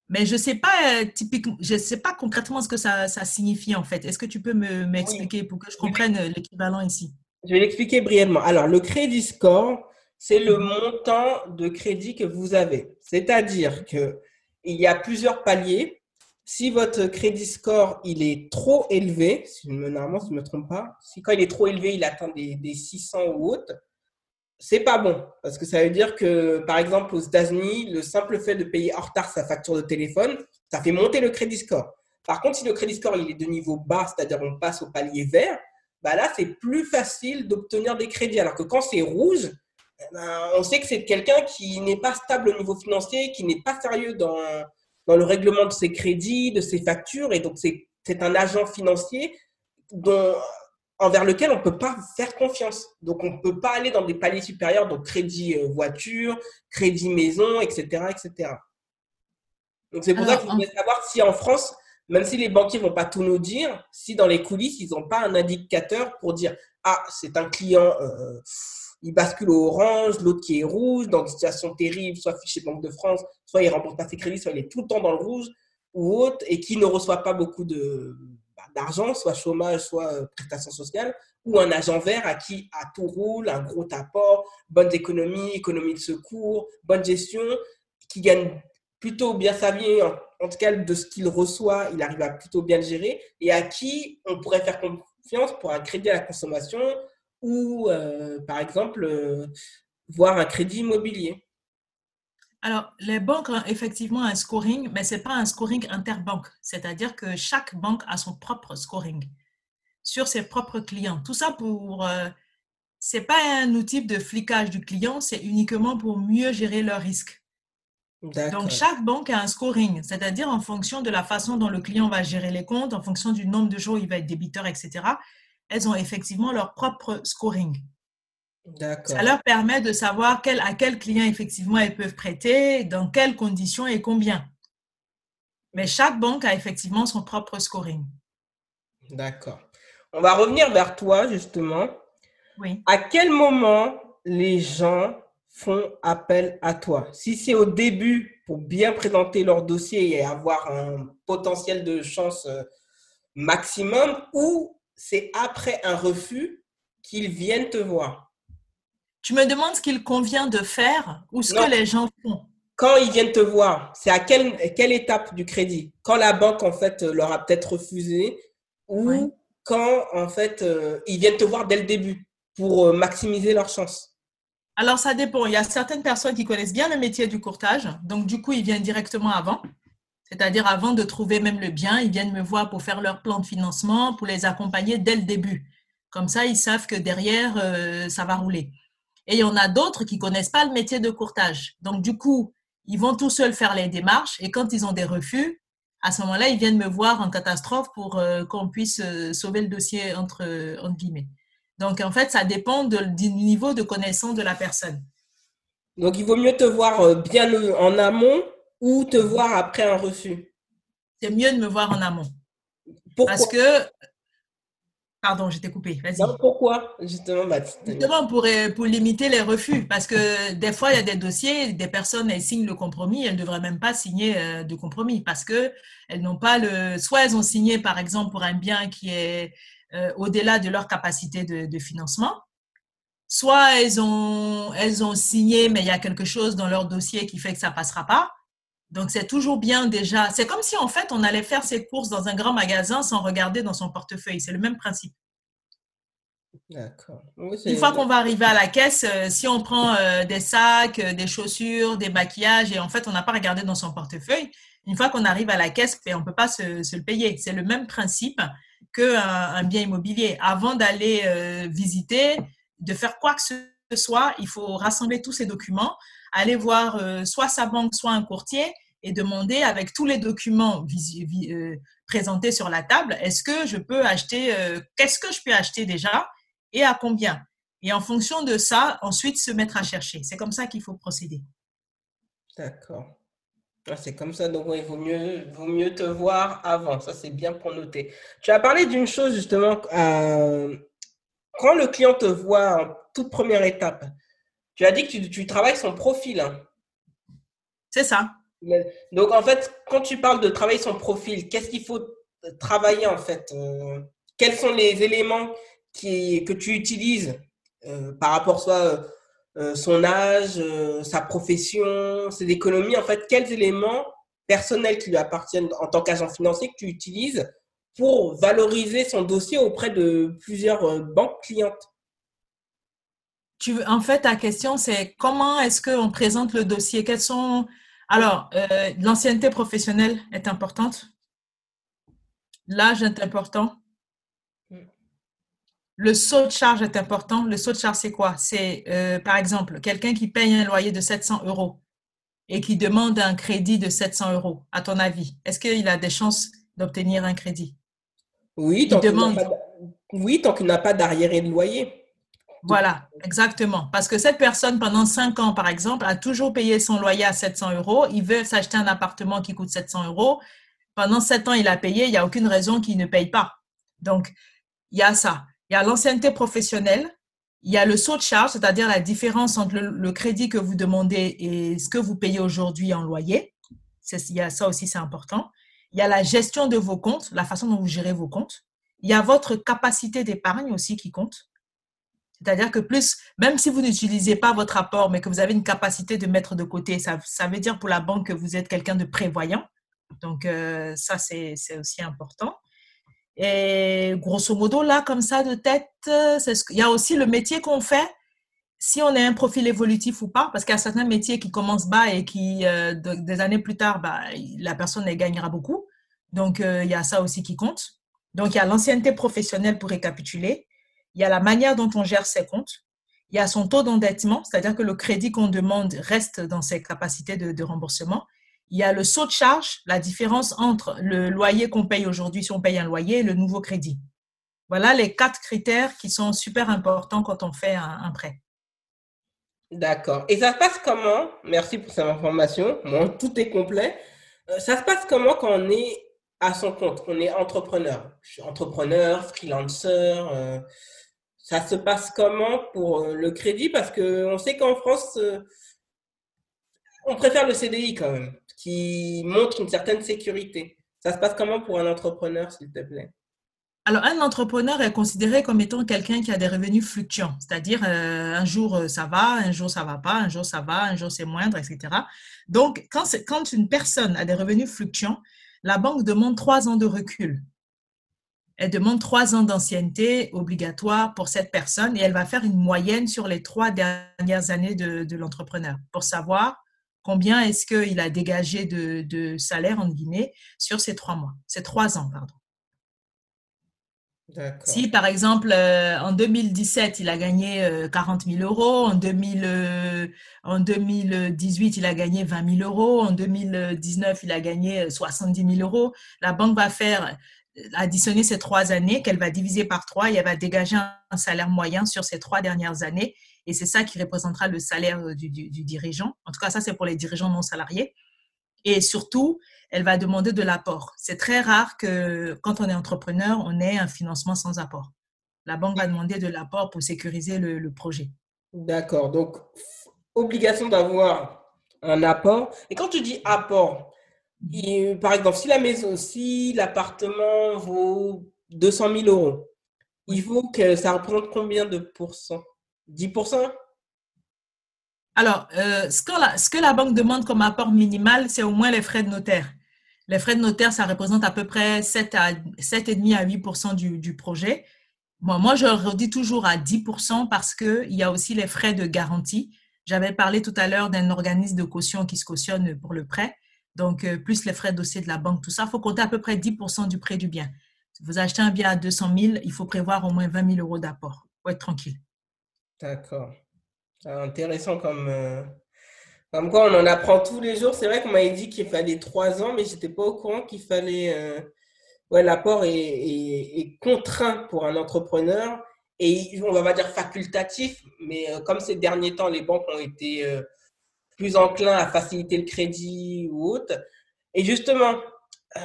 S2: mais je ne sais pas euh, typiquement, je sais pas concrètement ce que ça, signifie en fait. Est-ce que tu peux m'expliquer pour que je comprenne l'équivalent ici?
S1: Je vais l'expliquer brièvement. Alors, le crédit score, c'est le montant de crédit que vous avez. C'est-à-dire que il y a plusieurs paliers. Si votre crédit score il est trop élevé, si normalement si je ne me trompe pas, si quand il est trop élevé, il atteint des, 600 ou autres, c'est pas bon parce que ça veut dire que par exemple aux États-Unis, le simple fait de payer en retard sa facture de téléphone, ça fait monter le crédit score. Par contre, si le crédit score il est de niveau bas, c'est-à-dire on passe au palier vert, bah là, c'est plus facile d'obtenir des crédits. Alors que quand c'est rouge, ben, on sait que c'est quelqu'un qui n'est pas stable au niveau financier, qui n'est pas sérieux dans, dans le règlement de ses crédits, de ses factures. Et donc, c'est un agent financier dont, envers lequel on ne peut pas faire confiance. Donc, on ne peut pas aller dans des paliers supérieurs, donc crédit euh, voiture, crédit maison, etc. etc. Donc, c'est pour ça que je voulais savoir si en France, même si les banquiers vont pas tout nous dire, si dans les coulisses, ils n'ont pas un indicateur pour dire Ah, c'est un client, euh, il bascule au orange, l'autre qui est rouge, dans une situation terrible, soit fiché Banque de France, soit il rembourse pas ses crédits, soit il est tout le temps dans le rouge ou autre, et qui ne reçoit pas beaucoup de bah, d'argent, soit chômage, soit euh, prestation sociale, ou un agent vert à qui à tout roule, un gros apport, bonne économie, économie de secours, bonne gestion, qui gagne plutôt bien sa vie en tout cas de ce qu'il reçoit, il arrive à plutôt bien le gérer, et à qui on pourrait faire confiance pour un crédit à la consommation ou, euh, par exemple, euh, voir un crédit immobilier.
S2: Alors, les banques ont effectivement un scoring, mais ce n'est pas un scoring interbanque, c'est-à-dire que chaque banque a son propre scoring sur ses propres clients. Tout ça pour... Euh, ce n'est pas un outil de flicage du client, c'est uniquement pour mieux gérer leurs risques. Donc, chaque banque a un scoring, c'est-à-dire en fonction de la façon dont le client va gérer les comptes, en fonction du nombre de jours il va être débiteur, etc. Elles ont effectivement leur propre scoring. Ça leur permet de savoir quel, à quel client effectivement elles peuvent prêter, dans quelles conditions et combien. Mais chaque banque a effectivement son propre scoring.
S1: D'accord. On va revenir vers toi justement. Oui. À quel moment les gens font appel à toi? Si c'est au début pour bien présenter leur dossier et avoir un potentiel de chance euh, maximum, ou c'est après un refus qu'ils viennent te voir.
S2: Tu me demandes ce qu'il convient de faire ou ce que les gens font
S1: Quand ils viennent te voir, c'est à quelle, quelle étape du crédit? Quand la banque, en fait, leur a peut-être refusé ou quand, en fait, euh, ils viennent te voir dès le début pour euh, maximiser leur chance
S2: alors, ça dépend. Il y a certaines personnes qui connaissent bien le métier du courtage. Donc, du coup, ils viennent directement avant. C'est-à-dire avant de trouver même le bien, ils viennent me voir pour faire leur plan de financement, pour les accompagner dès le début. Comme ça, ils savent que derrière, euh, ça va rouler. Et il y en a d'autres qui connaissent pas le métier de courtage. Donc, du coup, ils vont tout seuls faire les démarches et quand ils ont des refus, à ce moment-là, ils viennent me voir en catastrophe pour euh, qu'on puisse euh, sauver le dossier entre, entre guillemets. Donc, en fait, ça dépend du niveau de connaissance de la personne.
S1: Donc, il vaut mieux te voir bien en amont ou te voir après un refus?
S2: C'est mieux de me voir en amont. Pourquoi? Parce que. Pardon, j'étais coupée. Vas-y.
S1: pourquoi? Justement,
S2: Justement pour, pour limiter les refus. Parce que des fois, il y a des dossiers, des personnes, elles signent le compromis, elles ne devraient même pas signer euh, de compromis parce que elles n'ont pas le. Soit elles ont signé, par exemple, pour un bien qui est euh, au-delà de leur capacité de, financement. Soit elles ont, elles ont signé, mais il y a quelque chose dans leur dossier qui fait que ça ne passera pas. Donc, c'est toujours bien déjà. C'est comme si, en fait, on allait faire ses courses dans un grand magasin sans regarder dans son portefeuille. C'est le même principe.
S1: D'accord.
S2: Une fois qu'on va arriver à la caisse, euh, si on prend euh, des sacs, euh, des chaussures, des maquillages, et en fait, on n'a pas regardé dans son portefeuille, une fois qu'on arrive à la caisse, ben, on ne peut pas se, le payer. C'est le même principe qu'un un bien immobilier. Avant d'aller visiter, de faire quoi que ce soit, il faut rassembler tous ces documents, aller voir soit sa banque, soit un courtier et demander avec tous les documents présentés sur la table, est-ce que je peux acheter, qu'est-ce que je peux acheter déjà et à combien? Et en fonction de ça, ensuite se mettre à chercher. C'est comme ça qu'il faut procéder.
S1: D'accord. C'est comme ça, donc il vaut, mieux, vaut mieux te voir avant. Ça, c'est bien pour noter. Tu as parlé d'une chose justement. Euh, quand le client te voit en toute première étape, tu as dit que tu, tu travailles son profil. Hein.
S2: C'est ça.
S1: Donc, en fait, quand tu parles de travailler son profil, qu'est-ce qu'il faut travailler en fait euh, Quels sont les éléments que tu utilises euh, par rapport soit euh, euh, son âge, sa profession, ses économies, en fait, quels éléments personnels qui lui appartiennent en tant qu'agent financier que tu utilises pour valoriser son dossier auprès de plusieurs banques clientes?
S2: Tu, En fait, ta question, c'est comment est-ce qu'on présente le dossier? Quels sont... Alors, l'ancienneté professionnelle est importante. L'âge est important. Le saut de charge est important. Le saut de charge, c'est quoi? C'est, euh, par exemple, quelqu'un qui paye un loyer de 700 euros et qui demande un crédit de 700 euros. À ton avis, est-ce qu'il a des chances d'obtenir un crédit?
S1: Oui, tant qu'il n'a pas d'arriéré de loyer.
S2: Voilà, exactement. Parce que cette personne, pendant 5 ans, par exemple, a toujours payé son loyer à 700 euros. Il veut s'acheter un appartement qui coûte 700 euros. Pendant 7 ans, il a payé. Il n'y a aucune raison qu'il ne paye pas. Donc, il y a ça. Il y a l'ancienneté professionnelle, il y a le saut de charge, c'est-à-dire la différence entre le, crédit que vous demandez et ce que vous payez aujourd'hui en loyer. Il y a ça aussi, c'est important. Il y a la gestion de vos comptes, la façon dont vous gérez vos comptes. Il y a votre capacité d'épargne aussi qui compte. C'est-à-dire que plus, même si vous n'utilisez pas votre apport, mais que vous avez une capacité de mettre de côté, ça, ça veut dire pour la banque que vous êtes quelqu'un de prévoyant. Donc, euh, ça, c'est aussi important. Et grosso modo, là, comme ça, de tête, il y a aussi le métier qu'on fait, si on a un profil évolutif ou pas, parce qu'il y a certains métiers qui commencent bas et qui, euh, des années plus tard, bah, la personne gagnera beaucoup. Donc, euh, il y a ça aussi qui compte. Donc, il y a l'ancienneté professionnelle pour récapituler. Il y a la manière dont on gère ses comptes. Il y a son taux d'endettement, c'est-à-dire que le crédit qu'on demande reste dans ses capacités de, remboursement. Il y a le saut de charge, la différence entre le loyer qu'on paye aujourd'hui si on paye un loyer et le nouveau crédit. Voilà les quatre critères qui sont super importants quand on fait un, prêt.
S1: D'accord. Et ça se passe comment? Merci pour cette information. Tout est complet. Euh, ça se passe comment quand on est à son compte, qu'on est entrepreneur entrepreneur, freelancer. Euh, ça se passe comment pour euh, le crédit? Parce qu'on sait qu'en France, on préfère le CDI quand même qui montre une certaine sécurité. Ça se passe comment pour un entrepreneur, s'il te plaît?
S2: Alors, un entrepreneur est considéré comme étant quelqu'un qui a des revenus fluctuants, c'est-à-dire euh, un jour euh, ça va, un jour ça va pas, un jour ça va, un jour c'est moindre, etc. Donc, quand une personne a des revenus fluctuants, la banque demande trois ans de recul. Elle demande trois ans d'ancienneté obligatoire pour cette personne et elle va faire une moyenne sur les trois dernières années de, de l'entrepreneur pour savoir combien est-ce qu'il a dégagé de, salaire, en Guinée, sur ces trois mois, ces trois ans, pardon. Si, par exemple, euh, en 2017, il a gagné 40 euh, 000 euros, en, 2000, en 2018, il a gagné 20 000 euros, en 2019, il a gagné 70 000 euros, la banque va faire additionner ces trois années qu'elle va diviser par trois et elle va dégager un salaire moyen sur ces trois dernières années et c'est ça qui représentera le salaire euh, du, dirigeant. En tout cas, ça, c'est pour les dirigeants non salariés. Et surtout, elle va demander de l'apport. C'est très rare que quand on est entrepreneur, on ait un financement sans apport. La banque va demander de l'apport pour sécuriser le, projet.
S1: D'accord. Donc, obligation d'avoir un apport. Et quand tu dis apport, par exemple, si la maison, si l'appartement vaut 200 000 euros, il faut que ça représente combien de pourcents? 10%
S2: Alors, euh, ce, que la, ce que la banque demande comme apport minimal, c'est au moins les frais de notaire. Les frais de notaire, ça représente à peu près 7 à 7,5 à 8 du, du projet. Moi, je redis toujours à 10 parce qu'il y a aussi les frais de garantie. J'avais parlé tout à l'heure d'un organisme de caution qui se cautionne pour le prêt. Donc, euh, plus les frais de dossier de la banque, tout ça, il faut compter à peu près 10% du prix du bien. Si vous achetez un bien à 200 000, il faut prévoir au moins 20 000 euros d'apport pour être tranquille.
S1: D'accord. Intéressant comme, euh, comme quoi on en apprend tous les jours. C'est vrai qu'on m'avait dit qu'il fallait trois ans, mais je n'étais pas au courant qu'il fallait. Euh, ouais, l'apport est, contraint pour un entrepreneur et on va pas dire facultatif, mais comme ces derniers temps, les banques ont été plus enclin à faciliter le crédit ou autre. Et justement, euh,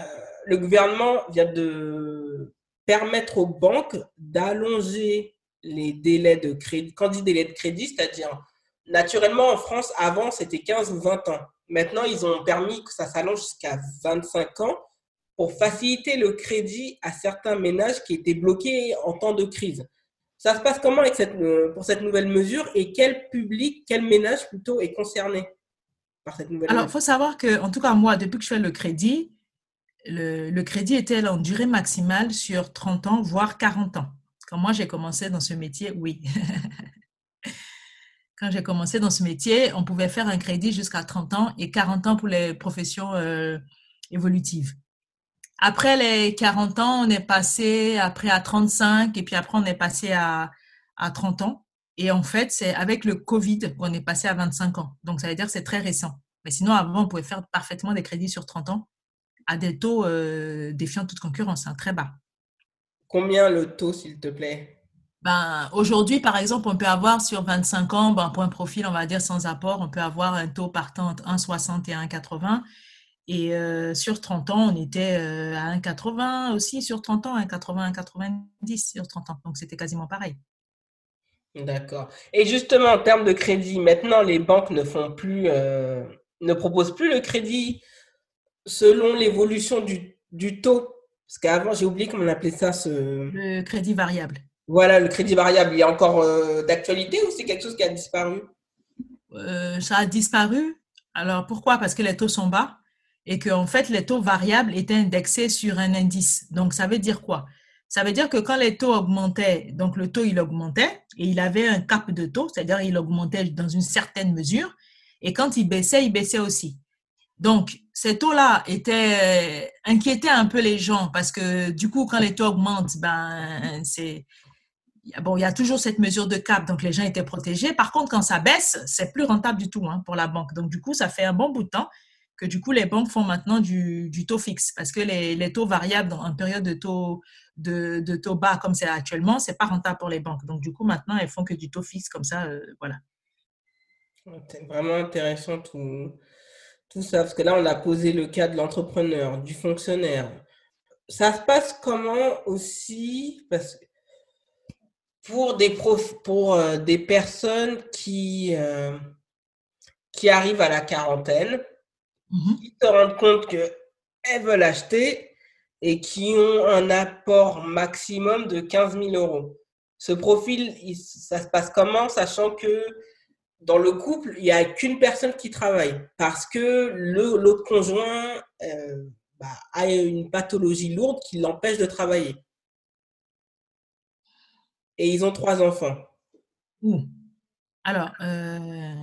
S1: le gouvernement vient de permettre aux banques d'allonger les délais de crédit, quand dit délai de crédit, c'est-à-dire naturellement en France, avant c'était 15 ou 20 ans. Maintenant, ils ont permis que ça s'allonge jusqu'à 25 ans pour faciliter le crédit à certains ménages qui étaient bloqués en temps de crise. Ça se passe comment avec cette, euh, pour cette nouvelle mesure et quel public, quel ménage plutôt est concerné par cette nouvelle
S2: Alors, il faut savoir que, en tout cas, moi, depuis que je fais le crédit, le, crédit était en durée maximale sur 30 ans, voire 40 ans. Quand moi, j'ai commencé dans ce métier, oui. <laughs> Quand j'ai commencé dans ce métier, on pouvait faire un crédit jusqu'à 30 ans et 40 ans pour les professions euh, évolutives. Après les 40 ans, on est passé après à 35 et puis après on est passé à, à 30 ans. Et en fait, c'est avec le Covid qu'on est passé à 25 ans. Donc ça veut dire que c'est très récent. Mais sinon, avant, on pouvait faire parfaitement des crédits sur 30 ans à des taux euh, défiant toute concurrence, hein, très bas.
S1: Combien le taux, s'il te plaît?
S2: Ben, Aujourd'hui, par exemple, on peut avoir sur 25 ans, ben, pour un profil, on va dire sans apport, on peut avoir un taux partant entre 1,60 et 1,80. Et euh, sur 30 ans, on était euh, à 1,80 aussi sur 30 ans, 1,80, 1,90 sur 30 ans. Donc, c'était quasiment pareil.
S1: D'accord. Et justement, en termes de crédit, maintenant, les banques ne font plus, euh, ne proposent plus le crédit selon l'évolution du, du, taux? Parce qu'avant, j'ai oublié comment on appelait ça. Ce...
S2: Le crédit variable.
S1: Voilà, le crédit variable. Il a encore d'actualité ou c'est quelque chose qui a disparu?
S2: Ça a disparu. Alors, pourquoi? Parce que les taux sont bas et que en fait les taux variables étaient indexés sur un indice. Donc ça veut dire quoi? Ça veut dire que quand les taux augmentaient, donc le taux il augmentait et il avait un cap de taux, c'est-à-dire il augmentait dans une certaine mesure et quand il baissait, il baissait aussi. Donc ces taux-là étaient inquiétaient un peu les gens parce que du coup quand les taux augmentent, ben c'est Bon, il y a toujours cette mesure de cap, donc les gens étaient protégés. Par contre, quand ça baisse, c'est plus rentable du tout hein, pour la banque. Donc, du coup, ça fait un bon bout de temps que du coup, les banques font maintenant du, taux fixe parce que les, taux variables une période de taux, de, taux bas comme c'est actuellement, c'est pas rentable pour les banques. Donc, du coup, maintenant, elles font que du taux fixe comme ça, euh, voilà.
S1: C'est vraiment intéressant tout, tout ça parce que là, on a posé le cas de l'entrepreneur, du fonctionnaire. Ça se passe comment aussi? Parce que pour des, pour, euh, des personnes qui, euh, qui arrivent à la quarantaine, Mhm. qui se rendent compte qu'elles veulent acheter et qui ont un apport maximum de 15 000 euros. Ce profil, ça se passe comment, sachant que dans le couple, il n'y a qu'une personne qui travaille parce que l'autre conjoint euh, bah, a une pathologie lourde qui l'empêche de travailler. Et ils ont trois enfants.
S2: Alors, euh,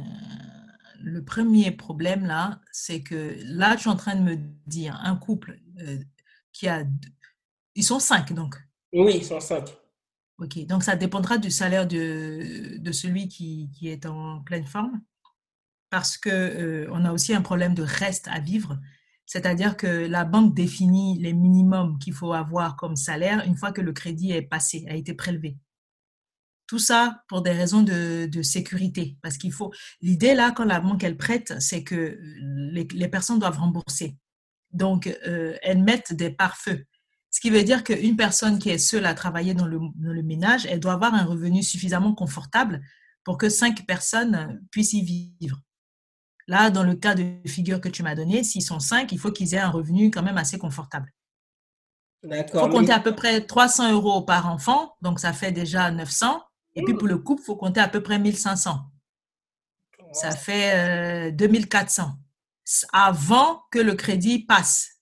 S2: le premier problème là, c'est que là, tu es en train de me dire un couple euh, qui a. Ils sont cinq donc.
S1: Oui, ils sont cinq.
S2: Ok, donc ça dépendra du salaire de, de celui qui, qui, est en pleine forme, parce que euh, on a aussi un problème de reste à vivre, c'est-à-dire que la banque définit les minimums qu'il faut avoir comme salaire une fois que le crédit est passé, a été prélevé. Tout ça pour des raisons de, sécurité. Parce qu'il faut. L'idée là, quand la banque elle prête, c'est que les, personnes doivent rembourser. Donc, euh, elles mettent des pare-feux. Ce qui veut dire qu'une personne qui est seule à travailler dans le, ménage, elle doit avoir un revenu suffisamment confortable pour que cinq personnes puissent y vivre. Là, dans le cas de figure que tu m'as donné, s'ils sont cinq, il faut qu'ils aient un revenu quand même assez confortable. Il faut compter à peu près 300 euros par enfant, donc ça fait déjà 900. Et puis pour le couple, il faut compter à peu près 1500. Ça fait 2400 avant que le crédit passe.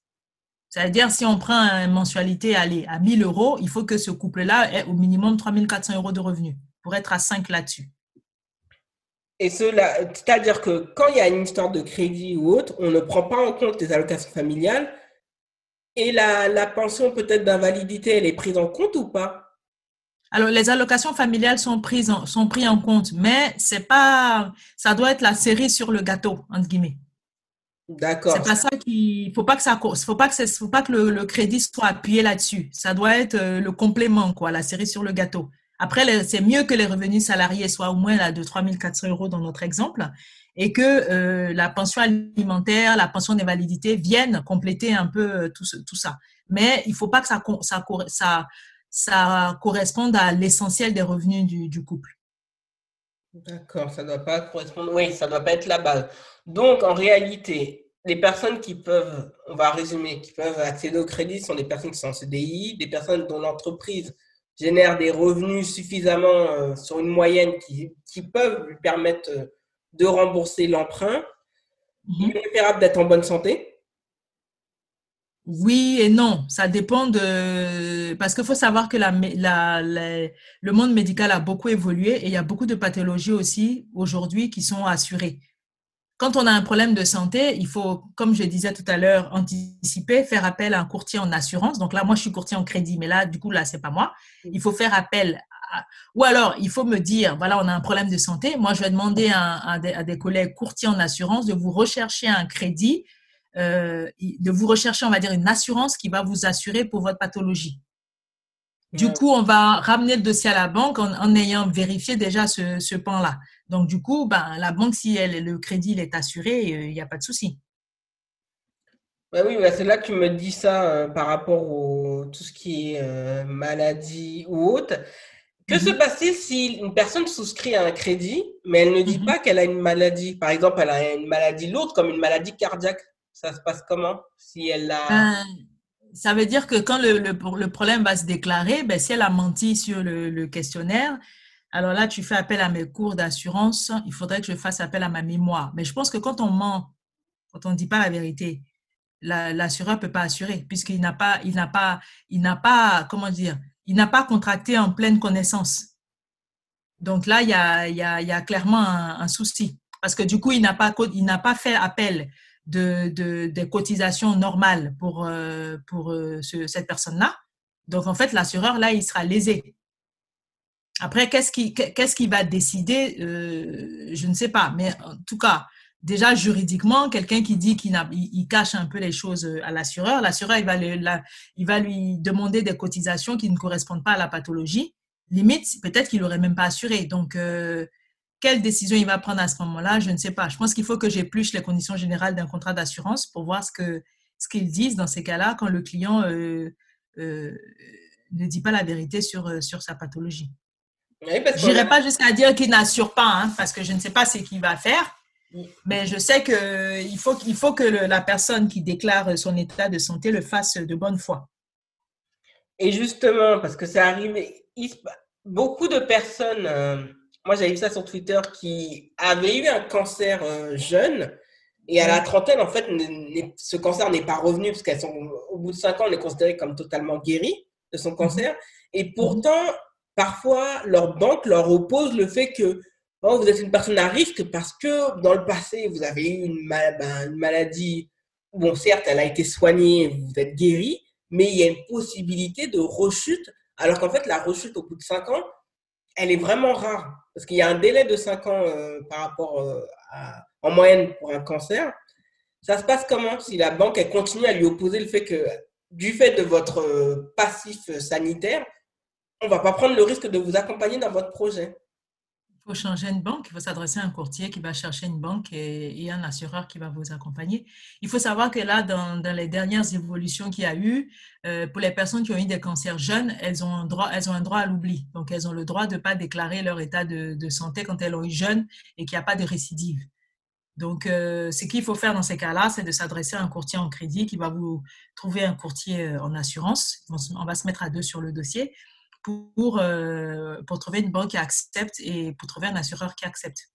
S2: C'est-à-dire, si on prend une mensualité allez, à 1000 euros, il faut que ce couple-là ait au minimum 3400 euros de revenus pour être à 5 là-dessus.
S1: Et cela, c'est-à-dire que quand il y a une histoire de crédit ou autre, on ne prend pas en compte les allocations familiales et la, la pension peut-être d'invalidité, elle est prise en compte ou pas?
S2: Alors, les allocations familiales sont prises en, sont prises en compte, mais c'est pas, ça doit être la série sur le gâteau, entre guillemets.
S1: D'accord.
S2: C'est pas ça qui, faut pas que ça, faut pas que faut pas que le, le, crédit soit appuyé là-dessus. Ça doit être euh, le complément, quoi, la série sur le gâteau. Après, c'est mieux que les revenus salariés soient au moins là de 3400 euros dans notre exemple et que euh, la pension alimentaire, la pension d'invalidité viennent compléter un peu euh, tout, tout ça. Mais il faut pas que ça, ça, ça, ça corresponde à l'essentiel des revenus du, du couple.
S1: D'accord, ça ne doit pas correspondre. Oui, ça ne doit pas être la base. Donc, en réalité, les personnes qui peuvent, on va résumer, qui peuvent accéder au crédit sont des personnes qui sont en CDI, des personnes dont l'entreprise génère des revenus suffisamment euh, sur une moyenne qui, qui, peuvent lui permettre euh, de rembourser l'emprunt. Il est préférable d'être en bonne santé?
S2: Oui et non, ça dépend de... Parce qu'il faut savoir que la, la, le monde médical a beaucoup évolué et il y a beaucoup de pathologies aussi aujourd'hui qui sont assurées. Quand on a un problème de santé, il faut, comme je disais tout à l'heure, anticiper, faire appel à un courtier en assurance. Donc là, moi, je suis courtier en crédit, mais là, du coup, là, c'est pas moi. Il faut faire appel à... Ou alors, il faut me dire, voilà, on a un problème de santé. Moi, je vais demander à, à, des, à des collègues courtiers en assurance de vous rechercher un crédit euh, de vous rechercher, on va dire, une assurance qui va vous assurer pour votre pathologie. Du coup, on va ramener le dossier à la banque en, ayant vérifié déjà ce, ce pan-là. Donc, du coup, ben, la banque, si elle, le crédit il est assuré, euh, il n'y a pas de souci.
S1: Ben oui, c'est là que tu me dis ça euh, par rapport à tout ce qui est maladie ou autre. Que se mhm. passe-t-il si une personne souscrit à un crédit, mais elle ne dit mhm. pas qu'elle a une maladie? Par exemple, elle a une maladie lourde comme une maladie cardiaque. Ça se passe comment si elle a...
S2: Ça veut dire que quand le, le, problème va se déclarer, ben, si elle a menti sur le, questionnaire, alors là, tu fais appel à mes cours d'assurance. Il faudrait que je fasse appel à ma mémoire. Mais je pense que quand on ment, quand on ne dit pas la vérité, l'assureur ne peut pas assurer puisqu'il n'a pas, il n'a pas, il n'a pas, comment dire, il n'a pas contracté en pleine connaissance. Donc là, il y a, y a, y a clairement un, un, souci parce que du coup, il n'a pas, il n'a pas fait appel de, de, des cotisations normales pour, euh, pour euh, ce, cette personne-là. Donc, en fait, l'assureur, là, il sera lésé. Après, qu'est-ce qui, va décider euh, Je ne sais pas. Mais en tout cas, déjà juridiquement, quelqu'un qui dit qu'il il, cache un peu les choses à l'assureur, l'assureur, il va, il va lui demander des cotisations qui ne correspondent pas à la pathologie. Limite, peut-être qu'il n'aurait même pas assuré. Donc, quelle décision il va prendre à ce moment-là, je ne sais pas. Je pense qu'il faut que j'épluche les conditions générales d'un contrat d'assurance pour voir ce que ce qu'ils disent dans ces cas-là quand le client euh, euh, ne dit pas la vérité sur, euh, sur sa pathologie. je n'irai pas jusqu'à dire qu'il n'assure pas, hein, parce que je ne sais pas ce qu'il va faire. Mais je sais qu'il faut, il faut que le, la personne qui déclare son état de santé le fasse de bonne foi.
S1: Et justement, parce que ça arrive, beaucoup de personnes moi j'avais vu ça sur Twitter, qui avait eu un cancer euh, jeune. Et à la trentaine, en fait, ce cancer n'est pas revenu parce qu'au au bout de cinq ans, on est considéré comme totalement guéri de son cancer. Et pourtant, parfois, leur banque leur oppose le fait que oh, vous êtes une personne à risque parce que dans le passé, vous avez eu une, ben, une maladie. Bon, certes, elle a été soignée, vous êtes guéri, mais il y a une possibilité de rechute. Alors qu'en fait, la rechute au bout de cinq ans, elle est vraiment rare. Parce qu'il y a un délai de 5 ans euh, par rapport euh, en moyenne pour un cancer. Ça se passe comment si la banque elle continue à lui opposer le fait que, du fait de votre euh, passif sanitaire, on ne va pas prendre le risque de vous accompagner dans votre projet?
S2: Faut changer une banque, il faut s'adresser à un courtier qui va chercher une banque et, un assureur qui va vous accompagner. Il faut savoir que là, dans, les dernières évolutions qu'il y a eu, euh, pour les personnes qui ont eu des cancers jeunes, elles ont un droit, elles ont un droit à l'oubli. Donc, elles ont le droit de ne pas déclarer leur état de, de, santé quand elles ont eu jeune et qu'il n'y a pas de récidive. Donc, euh, ce qu'il faut faire dans ces cas-là, c'est de s'adresser à un courtier en crédit qui va vous trouver un courtier euh, en assurance. On va se mettre à deux sur le dossier pour, euh, pour trouver une banque qui accepte et pour trouver un assureur qui accepte.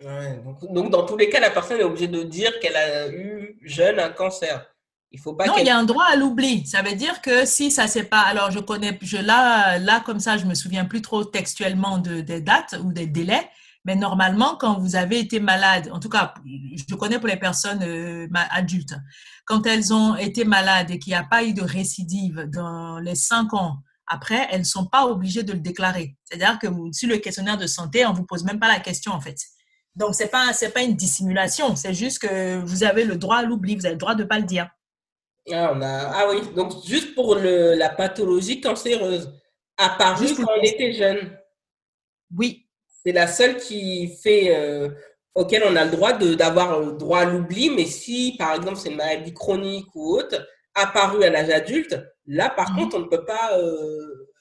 S1: donc, dans tous les cas, la personne est obligée de dire qu'elle a eu jeune un cancer.
S2: Il faut pas non, il y a un droit à l'oubli. Ça veut dire que si ça c'est pas, alors je connais, je là, là comme ça, je me souviens plus trop textuellement de, des dates ou des délais, mais normalement, quand vous avez été malade, en tout cas, je connais pour les personnes euh, adultes, quand elles ont été malades et qu'il n'y a pas eu de récidive dans les cinq ans après, elles ne sont pas obligées de le déclarer. C'est-à-dire que sur le questionnaire de santé, on ne vous pose même pas la question en fait. Donc, ce n'est pas, pas une dissimulation, c'est juste que vous avez le droit à l'oubli, vous avez le droit de ne pas le dire.
S1: Ah, on a... ah oui, donc juste pour le, la pathologie cancéreuse, apparue quand on était jeune.
S2: Oui.
S1: C'est la seule qui fait, euh, auquel on a le droit d'avoir le droit à l'oubli, mais si par exemple c'est une maladie chronique ou autre, apparue à l'âge adulte, là par mhm. contre on ne peut pas euh,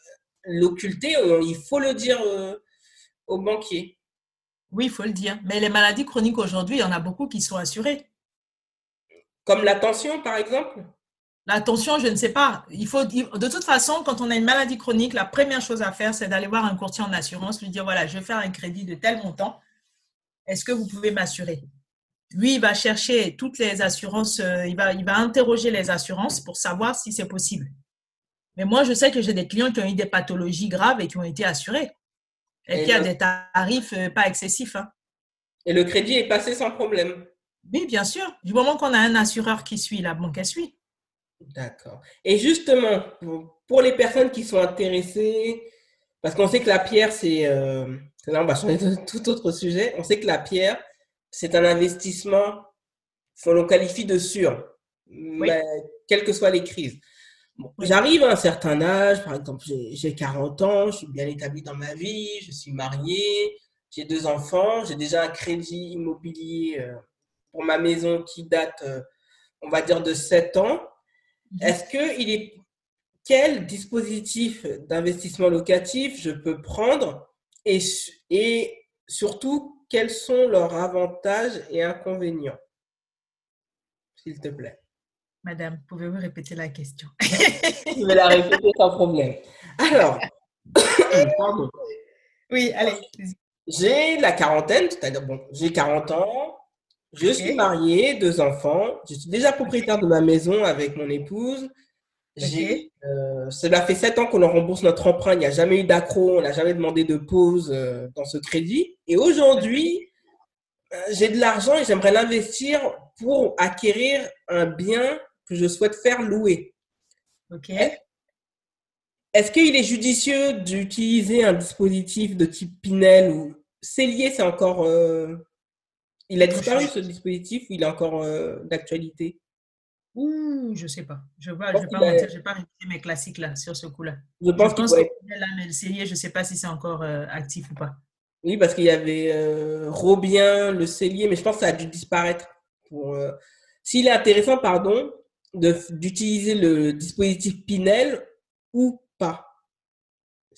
S1: l'occulter, il faut le dire euh, au banquier.
S2: Oui, il faut le dire. Mais les maladies chroniques aujourd'hui, il y en a beaucoup qui sont assurées.
S1: Comme la tension, par exemple
S2: La tension, je ne sais pas. Il faut, de toute façon, quand on a une maladie chronique, la première chose à faire, c'est d'aller voir un courtier en assurance, lui dire, voilà, je vais faire un crédit de tel montant. Est-ce que vous pouvez m'assurer? Lui, il va chercher toutes les assurances, euh, il, va, il va interroger les assurances pour savoir si c'est possible. Mais moi, je sais que j'ai des clients qui ont eu des pathologies graves et qui ont été assurés. Et, qui a des tarifs euh, pas excessifs. Hein.
S1: Et le crédit est passé sans problème
S2: Oui, bien sûr. Du moment qu'on a un assureur qui suit, la banque, elle suit.
S1: D'accord. Et justement, pour les personnes qui sont intéressées, parce qu'on sait que la pierre, c'est... Euh, là, on va changer de <laughs> tout autre sujet. On sait que la pierre, c'est un investissement qu'on qualifie de sûr, mais, quelles que soient les crises. J'arrive à un certain âge, par exemple, j'ai 40 ans, je suis bien établi dans ma vie, je suis marié, j'ai deux enfants, j'ai déjà un crédit immobilier euh, pour ma maison qui date, euh, on va dire, de 7 ans. Mhm. Est-ce que il est quel dispositif d'investissement locatif je peux prendre et, et surtout quels sont leurs avantages et inconvénients, s'il te plaît.
S2: Madame, pouvez-vous répéter la question? <laughs>
S1: Je vais la répéter sans problème. Alors, <coughs> pardon.
S2: Oui, allez.
S1: J'ai la quarantaine, c'est-à-dire, bon, j'ai 40 ans, je suis mariée, deux enfants, je suis déjà propriétaire de ma maison avec mon épouse. Euh, cela fait sept ans qu'on rembourse notre emprunt, il n'y a jamais eu d'accro, on n'a jamais demandé de pause euh, dans ce crédit. Et aujourd'hui, euh, j'ai de l'argent et j'aimerais l'investir pour acquérir un bien que je souhaite faire louer.
S2: OK.
S1: Est-ce qu'il est judicieux d'utiliser un dispositif de type Pinel ou Cellier, c'est encore. Il a disparu ce dispositif ou il est encore d'actualité?
S2: Ouh, je sais pas. Je ne vais pas mentir, je pas révisé mes classiques là sur ce coup-là.
S1: Je pense, que
S2: là, mais le cellier, je ne sais pas si c'est encore euh, actif ou pas.
S1: Oui, parce qu'il y avait Robien, le cellier, mais je pense que ça a dû disparaître. Pour, S'il est intéressant, pardon, d'utiliser le dispositif Pinel ou pas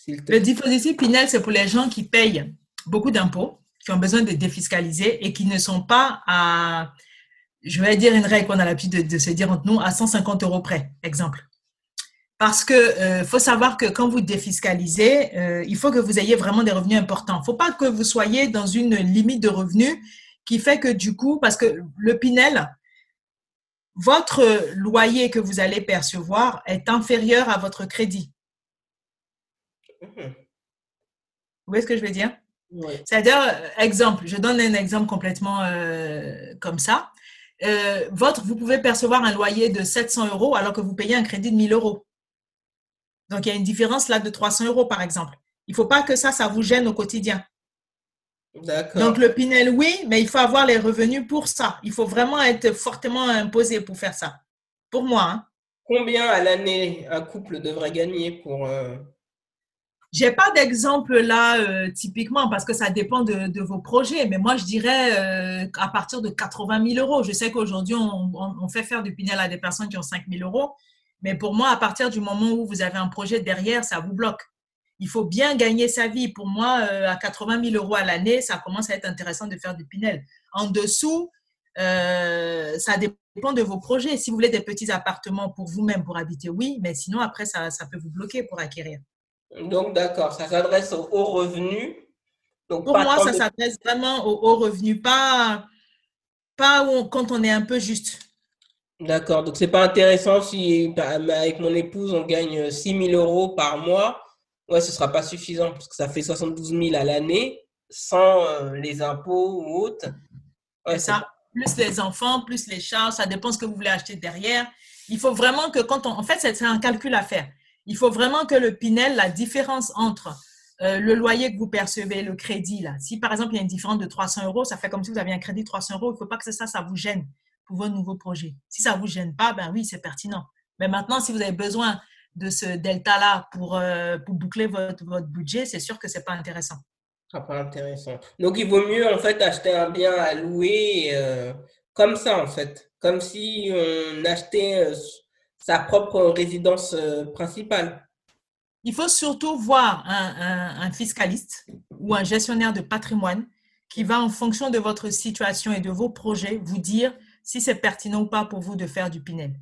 S2: Le dispositif Pinel, c'est pour les gens qui payent beaucoup d'impôts, qui ont besoin de défiscaliser et qui ne sont pas à, je vais dire une règle qu'on a l'habitude de, se dire entre nous, à 150 euros près, exemple. Parce que euh, faut savoir que quand vous défiscalisez, euh, il faut que vous ayez vraiment des revenus importants. Il ne faut pas que vous soyez dans une limite de revenus qui fait que du coup, parce que le Pinel, votre loyer que vous allez percevoir est inférieur à votre crédit. Mhm. Vous voyez ce que je veux dire? C'est-à-dire, euh, exemple, je donne un exemple complètement euh, comme ça. Euh, votre, vous pouvez percevoir un loyer de 700 euros alors que vous payez un crédit de 1000 euros. Donc, il y a une différence là de 300 euros, par exemple. Il ne faut pas que ça, ça vous gêne au quotidien. Donc le Pinel, oui, mais il faut avoir les revenus pour ça. Il faut vraiment être fortement imposé pour faire ça. Pour moi. Hein.
S1: Combien à l'année un couple devrait gagner pour... Euh...
S2: J'ai pas d'exemple là euh, typiquement parce que ça dépend de, vos projets, mais moi je dirais euh, à partir de 80 000 euros. Je sais qu'aujourd'hui on, fait faire du Pinel à des personnes qui ont 5 000 euros, mais pour moi à partir du moment où vous avez un projet derrière, ça vous bloque il faut bien gagner sa vie. Pour moi, euh, à 80 000 euros à l'année, ça commence à être intéressant de faire du Pinel. En dessous, ça dépend de vos projets. Si vous voulez des petits appartements pour vous-même, pour habiter, oui, mais sinon, après, ça, peut vous bloquer pour acquérir.
S1: Donc, d'accord, ça s'adresse aux revenus
S2: Donc, Pour moi, ça s'adresse vraiment aux, revenus, pas, pas quand on est un peu juste.
S1: D'accord, donc c'est pas intéressant si bah, avec mon épouse on gagne 6 000 euros par mois. Ouais, ce sera pas suffisant parce que ça fait 72 000 à l'année sans euh, les impôts ou autres.
S2: Ouais, ça, plus les enfants, plus les charges, ça dépend ce que vous voulez acheter derrière. Il faut vraiment que quand on. En fait, c'est un calcul à faire. Il faut vraiment que le Pinel, la différence entre euh, le loyer que vous percevez, le crédit, là, si par exemple il y a une différence de 300 euros, ça fait comme si vous aviez un crédit de 300 euros. Il ne faut pas que ça, ça vous gêne pour vos nouveaux projets. Si ça ne vous gêne pas, ben oui, c'est pertinent. Mais maintenant, si vous avez besoin de ce delta-là pour, euh, pour boucler votre, votre budget, c'est sûr que ce n'est pas intéressant.
S1: Ah, pas intéressant. Donc, il vaut mieux en fait acheter un bien à louer euh, comme ça, en fait. Comme si on achetait sa propre résidence principale.
S2: Il faut surtout voir un, fiscaliste ou un gestionnaire de patrimoine qui va, en fonction de votre situation et de vos projets, vous dire si c'est pertinent ou pas pour vous de faire du Pinel.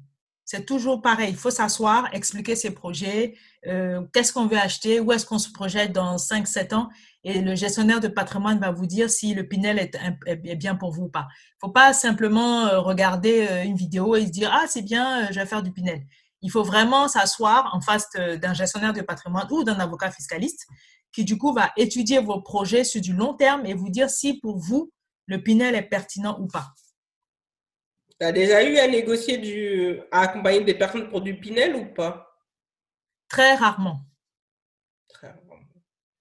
S2: C'est toujours pareil. Il faut s'asseoir, expliquer ses projets, euh, qu'est-ce qu'on veut acheter, où est-ce qu'on se projette dans 5-7 ans. Et le gestionnaire de patrimoine va vous dire si le Pinel est, est bien pour vous ou pas. Il ne faut pas simplement euh, regarder euh, une vidéo et se dire Ah, c'est bien, je vais faire du Pinel. Il faut vraiment s'asseoir en face d'un gestionnaire de patrimoine ou d'un avocat fiscaliste qui, du coup, va étudier vos projets sur du long terme et vous dire si pour vous, le Pinel est pertinent ou pas.
S1: Tu as déjà eu à négocier, du, à accompagner des personnes pour du Pinel ou pas?
S2: Très rarement.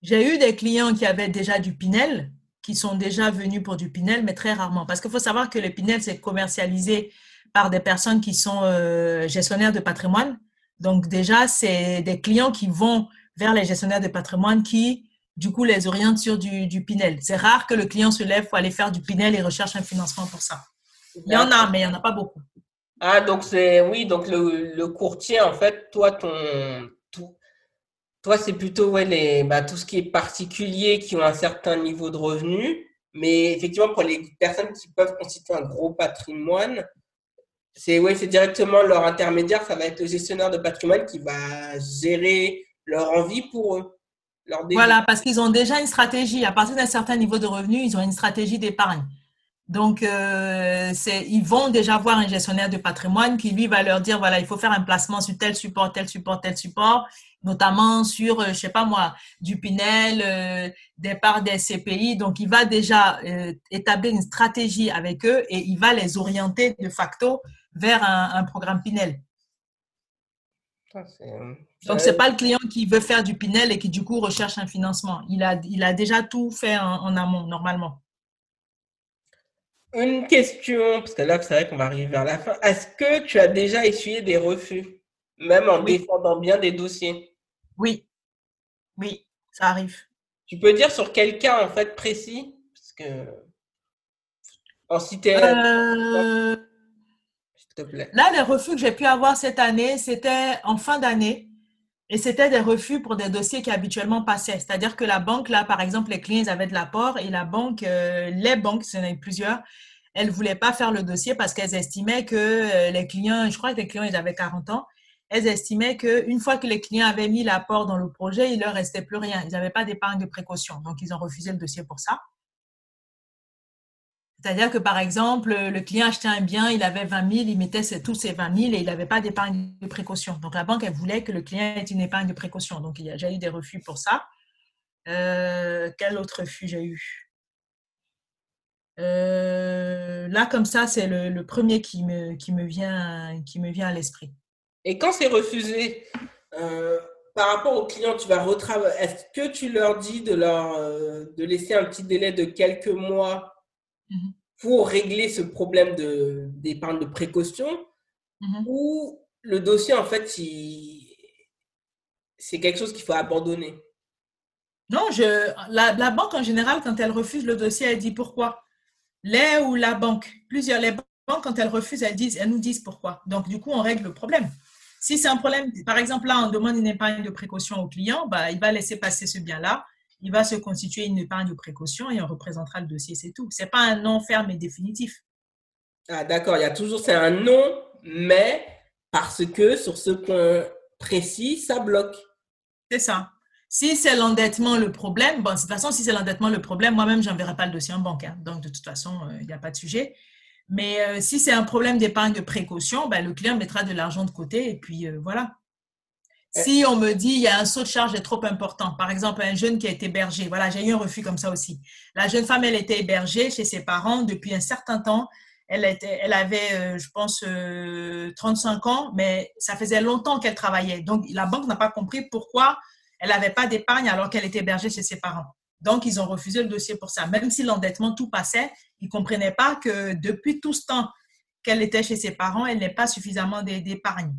S2: J'ai eu des clients qui avaient déjà du Pinel, qui sont déjà venus pour du Pinel, mais très rarement. Parce qu'il faut savoir que le Pinel, c'est commercialisé par des personnes qui sont euh, gestionnaires de patrimoine. Donc déjà, c'est des clients qui vont vers les gestionnaires de patrimoine qui, du coup, les orientent sur du, du Pinel. C'est rare que le client se lève pour aller faire du Pinel et recherche un financement pour ça. Il y en a, mais il n'y en a pas beaucoup.
S1: Ah, donc c'est oui, donc le, le, courtier, en fait, toi, ton, toi, c'est plutôt ouais, les, bah, tout ce qui est particulier qui ont un certain niveau de revenu. Mais effectivement, pour les personnes qui peuvent constituer un gros patrimoine, c'est ouais, c'est directement leur intermédiaire, ça va être le gestionnaire de patrimoine qui va gérer leur envie pour eux.
S2: voilà, parce qu'ils ont déjà une stratégie. À partir d'un certain niveau de revenu, ils ont une stratégie d'épargne. Donc, euh, ils vont déjà voir un gestionnaire de patrimoine qui, lui, va leur dire, voilà, il faut faire un placement sur tel support, tel support, tel support, notamment sur, euh, je sais pas moi, du Pinel, euh, des parts des CPI. Donc, il va déjà euh, établir une stratégie avec eux et il va les orienter de facto vers un, programme Pinel. Donc, ce n'est pas le client qui veut faire du Pinel et qui, du coup, recherche un financement. Il a, il a déjà tout fait en, amont, normalement.
S1: Une question, parce que là, c'est vrai qu'on va arriver vers la fin. Est-ce que tu as déjà essuyé des refus, même en défendant bien des dossiers?
S2: Oui, oui, ça arrive.
S1: Tu peux dire sur quel cas, en fait, précis? Parce que. En cité.
S2: Euh... Là, les refus que j'ai pu avoir cette année, c'était en fin d'année. Et c'était des refus pour des dossiers qui habituellement passaient. C'est-à-dire que la banque, là, par exemple, les clients, ils avaient de l'apport et la banque, euh, les banques, il y en avait plusieurs, elles ne voulaient pas faire le dossier parce qu'elles estimaient que euh, les clients, je crois que les clients, ils avaient 40 ans, elles estimaient qu'une fois que les clients avaient mis l'apport dans le projet, il ne leur restait plus rien. Ils n'avaient pas d'épargne de précaution. Donc, ils ont refusé le dossier pour ça. C'est-à-dire que, par exemple, le client achetait un bien, il avait 20 000, il mettait tous ses 20 000 et il n'avait pas d'épargne de précaution. Donc, la banque, elle voulait que le client ait une épargne de précaution. Donc, il y a déjà eu des refus pour ça. Euh, quel autre refus j'ai eu? Euh, Là, comme ça, c'est le, premier qui me, vient, à l'esprit.
S1: Et quand c'est refusé, euh, par rapport aux clients, tu vas retravailler. Est-ce que tu leur dis de laisser un petit délai de quelques mois Mhm. pour régler ce problème d'épargne de, précaution mhm. ou le dossier, en fait, c'est quelque chose qu'il faut abandonner?
S2: Non, je, la, la, banque en général, quand elle refuse le dossier, elle dit pourquoi? Les ou la banque, plusieurs, les banques, quand elles refusent, elles, disent, elles nous disent pourquoi. Donc, du coup, on règle le problème. Si c'est un problème, par exemple, là, on demande une épargne de précaution au client, bah, il va laisser passer ce bien-là il va se constituer une épargne de précaution et on représentera le dossier, c'est tout. Ce n'est pas un non ferme et définitif.
S1: Ah, d'accord, il y a toujours, c'est un non, mais parce que sur ce point précis, ça bloque.
S2: C'est ça. Si c'est l'endettement le problème, bon, de toute façon, si c'est l'endettement le problème, moi-même, je n'enverrai pas le dossier en banque. Hein. Donc, de toute façon, euh, il n'y a pas de sujet. Mais euh, si c'est un problème d'épargne de précaution, ben, le client mettra de l'argent de côté et puis euh, voilà. Si on me dit il y a un saut de charge trop important, par exemple un jeune qui a été hébergé, voilà, j'ai eu un refus comme ça aussi. La jeune femme, elle était hébergée chez ses parents depuis un certain temps. Elle, avait, je pense, 35 ans, mais ça faisait longtemps qu'elle travaillait. Donc, la banque n'a pas compris pourquoi elle n'avait pas d'épargne alors qu'elle était hébergée chez ses parents. Donc, ils ont refusé le dossier pour ça. Même si l'endettement tout passait, ils ne comprenaient pas que depuis tout ce temps qu'elle était chez ses parents, elle n'est pas suffisamment d'épargne.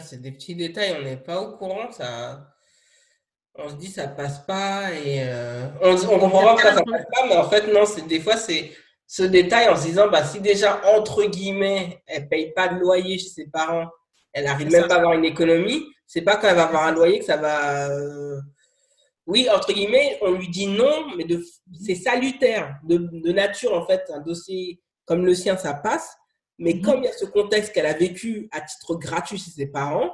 S1: C'est des petits détails, on n'est pas au courant. Ça... On se dit ça passe pas et euh, on, on comprend pas que ça, passe pas, mais en fait, non, c'est des fois, c'est ce détail en se disant bah, si déjà, entre guillemets, elle ne paye pas de loyer chez ses parents, elle n'arrive même pas à avoir une économie, c'est pas quand elle va avoir un loyer que ça va. Euh, oui, entre guillemets, on lui dit non, mais c'est salutaire, de, nature en fait. Un dossier comme le sien, ça passe. Mais mhm. comme il y a ce contexte qu'elle a vécu à titre gratuit chez ses parents,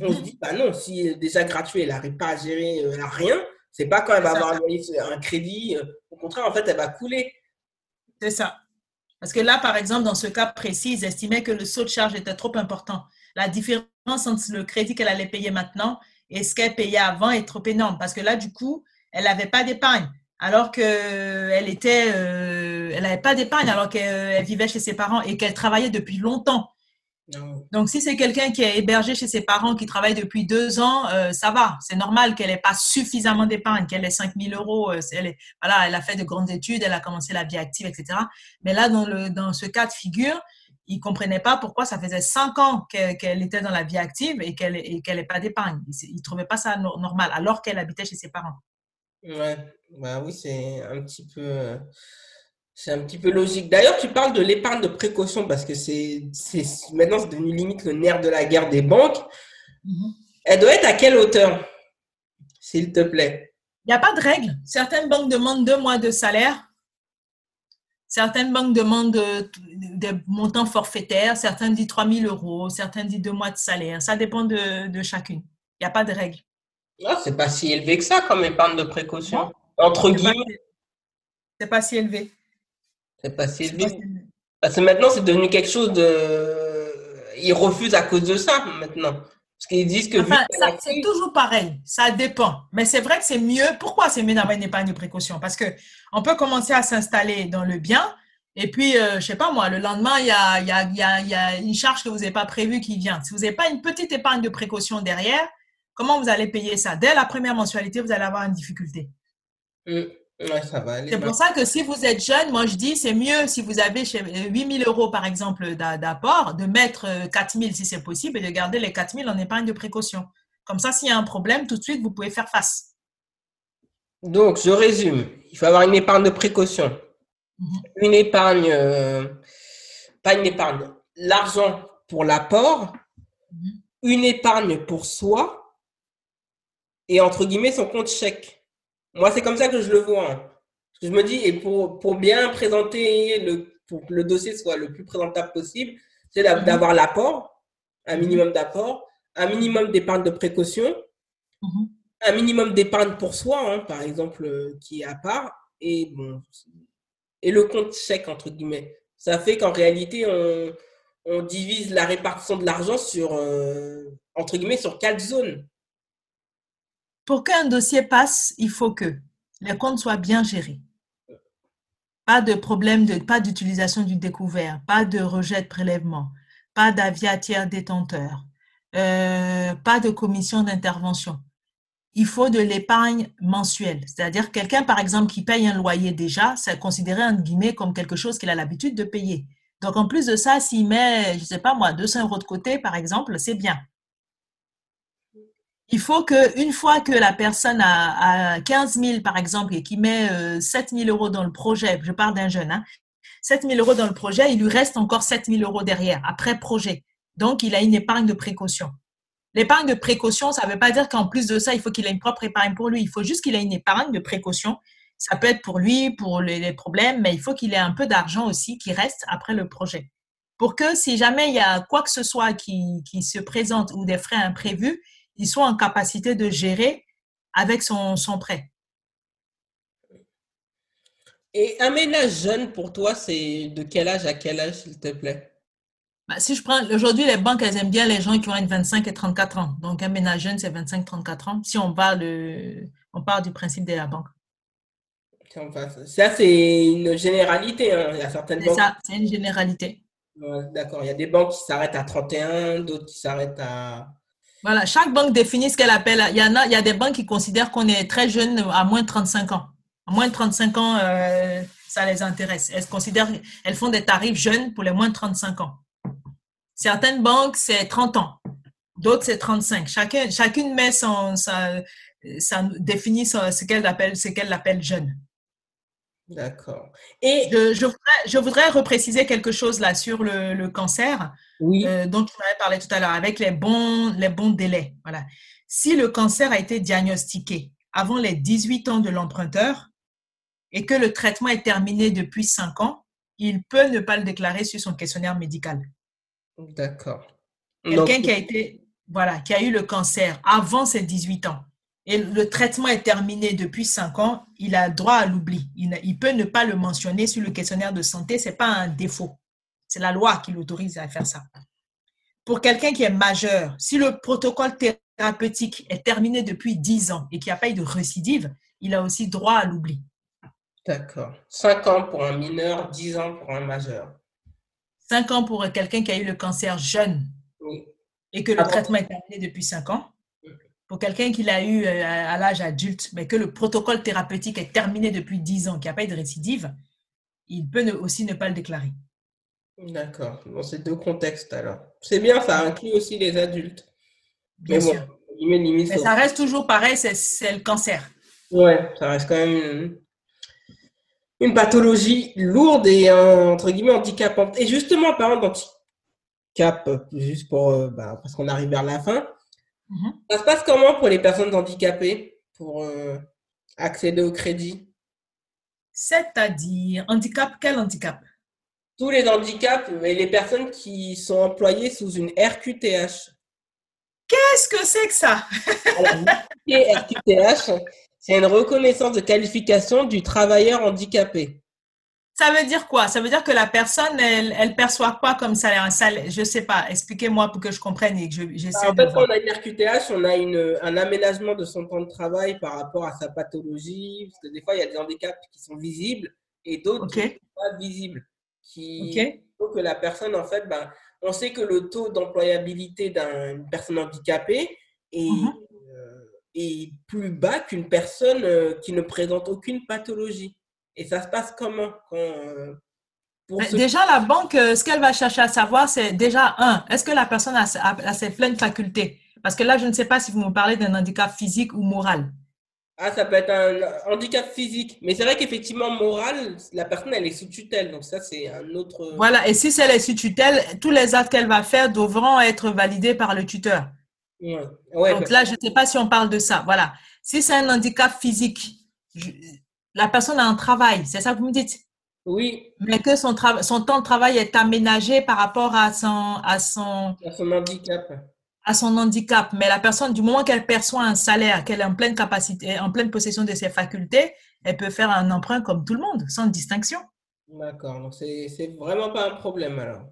S1: on se mhm. dit, bah non, si déjà gratuit, elle n'arrive pas à gérer euh, rien, c'est pas quand elle va avoir un, un crédit. Euh, au contraire, en fait, elle va couler.
S2: C'est ça. Parce que là, par exemple, dans ce cas précis, ils estimaient que le saut de charge était trop important. La différence entre le crédit qu'elle allait payer maintenant et ce qu'elle payait avant est trop énorme. Parce que là, du coup, elle n'avait pas d'épargne. Alors qu'elle était, euh, elle n'avait pas d'épargne alors qu'elle vivait chez ses parents et qu'elle travaillait depuis longtemps. Donc, si c'est quelqu'un qui est hébergé chez ses parents, qui travaille depuis deux ans, euh, ça va. C'est normal qu'elle n'ait pas suffisamment d'épargne, qu'elle ait 5 000 euros. Euh, elle, est, voilà, elle a fait de grandes études, elle a commencé la vie active, etc. Mais là, dans, le, dans ce cas de figure, il ne comprenait pas pourquoi ça faisait cinq ans qu'elle était dans la vie active et qu'elle n'ait pas d'épargne. Il ne trouvait pas ça normal, alors qu'elle habitait chez ses parents.
S1: Ouais, bah oui, c'est un petit peu. C'est un petit peu logique. D'ailleurs, tu parles de l'épargne de précaution parce que c'est maintenant c'est devenu limite le nerf de la guerre des banques. Mm-hmm. Elle doit être à quelle hauteur, s'il te plaît?
S2: Il n'y a pas de règle. Certaines banques demandent deux mois de salaire. Certaines banques demandent des montants forfaitaires, certaines disent 3 000 euros, certaines disent deux mois de salaire. Ça dépend de, chacune. Il n'y a pas de règle.
S1: Ah, c'est pas si élevé que ça comme épargne de précaution. Entre guillemets.
S2: C'est pas si élevé.
S1: C'est pas si élevé. Parce que maintenant, c'est devenu quelque chose de. Ils refusent à cause de ça maintenant. Parce qu'ils disent que.
S2: c'est toujours pareil. Ça dépend. Mais c'est vrai que c'est mieux. Pourquoi c'est mieux d'avoir une épargne de précaution? Parce que on peut commencer à s'installer dans le bien. Et puis, je euh, je sais pas moi, le lendemain, il y a, y, a, y a, une charge que vous n'avez pas prévue qui vient. Si vous n'avez pas une petite épargne de précaution derrière, comment vous allez payer ça? Dès la première mensualité, vous allez avoir une difficulté.
S1: Mmh.
S2: C'est pour ça que si vous êtes jeune, moi je dis c'est mieux si vous avez 8 000 euros par exemple d'apport, de mettre 4 euh, 000 si c'est possible et de garder les 4 000 en épargne de précaution. Comme ça, s'il y a un problème, tout de suite, vous pouvez faire face.
S1: Donc, je résume. Il faut avoir une épargne de précaution. Mhm. Une épargne, euh, pas une épargne, l'argent pour l'apport, mhm. une épargne pour soi et entre guillemets son compte chèque. Moi, c'est comme ça que je le vois. Hein. Je me dis, et pour, pour bien présenter, le, pour que le dossier soit le plus présentable possible, c'est mhm. d'avoir l'apport, un minimum d'apport, un minimum d'épargne de précaution, mhm. un minimum d'épargne pour soi, hein, par exemple, euh, qui est à part, et, bon, et le compte chèque, entre guillemets. Ça fait qu'en réalité, on, on, divise la répartition de l'argent sur, euh, entre guillemets, sur quatre zones.
S2: Pour qu'un dossier passe, il faut que les comptes soient bien gérés. Pas de problème, de, pas d'utilisation du découvert, pas de rejet de prélèvement, pas d'avis à tiers détenteur, euh, pas de commission d'intervention. Il faut de l'épargne mensuelle. C'est-à-dire quelqu'un, par exemple, qui paye un loyer déjà, c'est considéré, en guillemets, comme quelque chose qu'il a l'habitude de payer. Donc, en plus de ça, s'il met, je ne sais pas moi, 200 euros de côté, par exemple, c'est bien il faut qu'une fois que la personne a, 15 000, par exemple, et qui met 7 euh, 000 euros dans le projet, je parle d'un jeune, hein, 7 000 euros dans le projet, il lui reste encore 7 000 euros derrière, après projet. Donc, il a une épargne de précaution. L'épargne de précaution, ça ne veut pas dire qu'en plus de ça, il faut qu'il ait une propre épargne pour lui. Il faut juste qu'il ait une épargne de précaution. Ça peut être pour lui, pour les, problèmes, mais il faut qu'il ait un peu d'argent aussi qui reste après le projet. Pour que si jamais il y a quoi que ce soit qui, qui se présente ou des frais imprévus, il soit en capacité de gérer avec son, son prêt.
S1: Et un ménage jeune pour toi, c'est de quel âge à quel âge, s'il te plaît?
S2: Bah, si je prends, aujourd'hui, les banques, elles aiment bien les gens qui ont entre 25 et 34 ans. Donc, un ménage jeune, c'est 25-34 ans. Si on parle, on parle du principe de la banque.
S1: Ça, c'est une généralité. hein. Il y a certaines
S2: C'est
S1: banques.
S2: ça, c'est une généralité.
S1: D'accord. Il y a des banques qui s'arrêtent à 31, d'autres qui s'arrêtent à.
S2: Voilà, chaque banque définit ce qu'elle appelle. Il y en a, il y a des banques qui considèrent qu'on est très jeune à moins de 35 ans. À moins de 35 ans, euh, ça les intéresse. Elles considèrent, elles font des tarifs jeunes pour les moins de 35 ans. Certaines banques, c'est 30 ans. D'autres, c'est 35. Chacun, chacune met son, sa, ça définit ce qu'elle appelle, ce qu'elle appelle jeune.
S1: D'accord. Et
S2: Je, je voudrais, je voudrais repréciser quelque chose là sur le, le cancer.
S1: Oui,
S2: euh, dont tu m'avais parlé tout à l'heure, avec les bons, les bons délais. Voilà. Si le cancer a été diagnostiqué avant les 18 ans de l'emprunteur et que le traitement est terminé depuis 5 ans, il peut ne pas le déclarer sur son questionnaire médical.
S1: d'accord.
S2: Quelqu'un qui a été, voilà, qui a eu le cancer avant ses 18 ans et le traitement est terminé depuis 5 ans, il a droit à l'oubli. Il, il peut ne pas le mentionner sur le questionnaire de santé, c'est pas un défaut. C'est la loi qui l'autorise à faire ça. Pour quelqu'un qui est majeur, si le protocole thérapeutique est terminé depuis 10 ans et qu'il n'y a pas eu de récidive, il a aussi droit à l'oubli.
S1: D'accord. 5 ans pour un mineur, 10 ans pour un majeur.
S2: 5 ans pour quelqu'un qui a eu le cancer jeune
S1: Oui.
S2: et que le
S1: Ah
S2: traitement est terminé depuis 5 ans. Pour quelqu'un qui l'a eu euh, à l'âge adulte, mais que le protocole thérapeutique est terminé depuis 10 ans, qu'il n'y a pas eu de récidive, il peut aussi ne pas le déclarer.
S1: D'accord. Dans ces deux contextes alors. C'est bien, ça inclut aussi les adultes.
S2: Bien
S1: Mais bon,
S2: sûr.
S1: limite, limite,
S2: Mais
S1: ça-
S2: reste toujours pareil, c'est- le cancer.
S1: Ouais, ça reste quand même une, une pathologie lourde et entre guillemets handicapante. Et justement, parlant d'handicap, juste pour euh, bah, parce qu'on arrive vers la fin,
S2: Mhm.
S1: ça se passe comment pour les personnes handicapées pour euh, accéder au crédit?
S2: C'est-à-dire, handicap, quel handicap?
S1: Tous les handicaps et les personnes qui sont employées sous une RQTH.
S2: Qu'est-ce que c'est que ça?
S1: Alors, RQTH, c'est une reconnaissance de qualification du travailleur handicapé.
S2: Ça veut dire quoi? Ça veut dire que la personne, elle, elle perçoit quoi comme salaire? Je sais pas. Expliquez-moi pour que je comprenne et que je- j'essaie
S1: En
S2: de
S1: fait, quand
S2: voir.
S1: on a une RQTH, on a une, un aménagement de son temps de travail par rapport à sa pathologie. Parce que des fois, il y a des handicaps qui sont visibles et d'autres qui ne sont pas visibles. Qui que la personne, en fait, ben, on sait que le taux d'employabilité d'une personne handicapée est,
S2: Mhm.
S1: euh, est plus bas qu'une personne euh, qui ne présente aucune pathologie. Et ça se passe comment quand, euh, pour ceux-
S2: Déjà, la banque, ce qu'elle va chercher à savoir, c'est déjà, un, est-ce que la personne a, a- a ses pleines facultés? Parce que là, je ne sais pas si vous me parlez d'un handicap physique ou moral.
S1: Ah, ça peut être un handicap physique. Mais c'est vrai qu'effectivement, moral, la personne, elle est sous tutelle. Donc ça, c'est un autre...
S2: Voilà, et si c'est les sous tutelle, tous les actes qu'elle va faire devront être validés par le tuteur.
S1: Ouais. Ouais,
S2: Donc
S1: bah,
S2: là, je ne sais pas si on parle de ça. Voilà. Si c'est un handicap physique, je- la personne a un travail, c'est ça que vous me dites?
S1: Oui,
S2: mais que son, son temps de travail est aménagé par rapport à son, à, son,
S1: à son handicap.
S2: À son handicap. Mais la personne, du moment qu'elle perçoit un salaire, qu'elle est en pleine capacité, en pleine possession de ses facultés, elle peut faire un emprunt comme tout le monde, sans distinction.
S1: D'accord. Donc c'est vraiment pas un problème alors.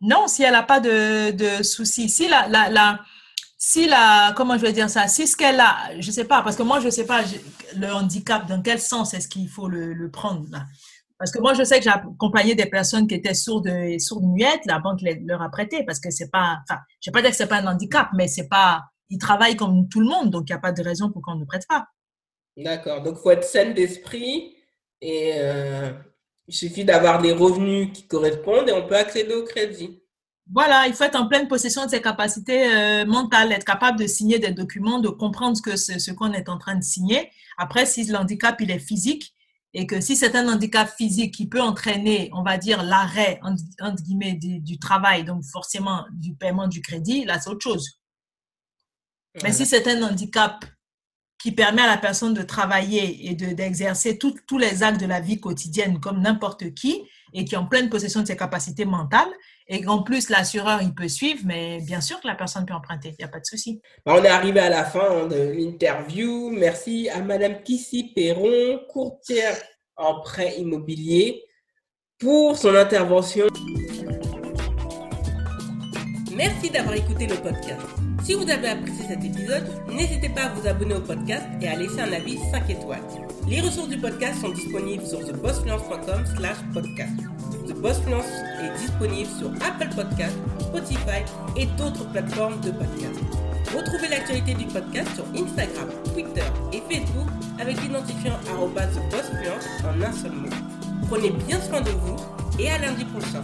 S2: Non, si elle n'a pas de, de soucis. Si la, la, la, si la, comment je vais dire ça, si ce qu'elle a, je sais pas, parce que moi je sais pas je- le handicap, dans quel sens est-ce qu'il faut le, le prendre là? Parce que moi je sais que j'ai accompagné des personnes qui étaient sourdes et sourdes muettes, la banque les- leur a prêté parce que c'est pas, enfin, je vais pas dire que c'est pas un handicap, mais c'est pas, ils travaillent comme tout le monde, donc il n'y a pas de raison pour qu'on ne prête pas.
S1: D'accord. Donc il faut être saine d'esprit et euh, il suffit d'avoir des revenus qui correspondent et on peut accéder au crédit.
S2: Voilà, il faut être en pleine possession de ses capacités euh, mentales, être capable de signer des documents, de comprendre ce qu'on est en train de signer. Après, si l'handicap il est physique et que si c'est un handicap physique qui peut entraîner, on va dire, l'arrêt entre, guillemets du, du travail, donc forcément du paiement du crédit, là c'est autre chose. Mais si c'est un handicap qui permet à la personne de travailler et de- d'exercer tous les actes de la vie quotidienne comme n'importe qui, et qui est en pleine possession de ses capacités mentales et qu'en plus l'assureur il peut suivre, mais bien sûr que la personne peut emprunter, il n'y a pas de souci.
S1: Bah, on est arrivé à la fin hein, de l'interview. Merci à Madame Kissy Perron, courtière en prêt immobilier, pour son intervention. Merci d'avoir écouté le podcast. Si vous avez apprécié cet épisode, n'hésitez pas à vous abonner au podcast et à laisser un avis 5 étoiles. Les ressources du podcast sont disponibles sur thebossfluence.com slash podcast. The Boss est disponible sur Apple Podcast, Spotify et d'autres plateformes de podcast. Retrouvez l'actualité du podcast sur Instagram, Twitter et Facebook avec l'identifiant TheBossFluence en un seul mot. Prenez bien soin de vous et à lundi prochain.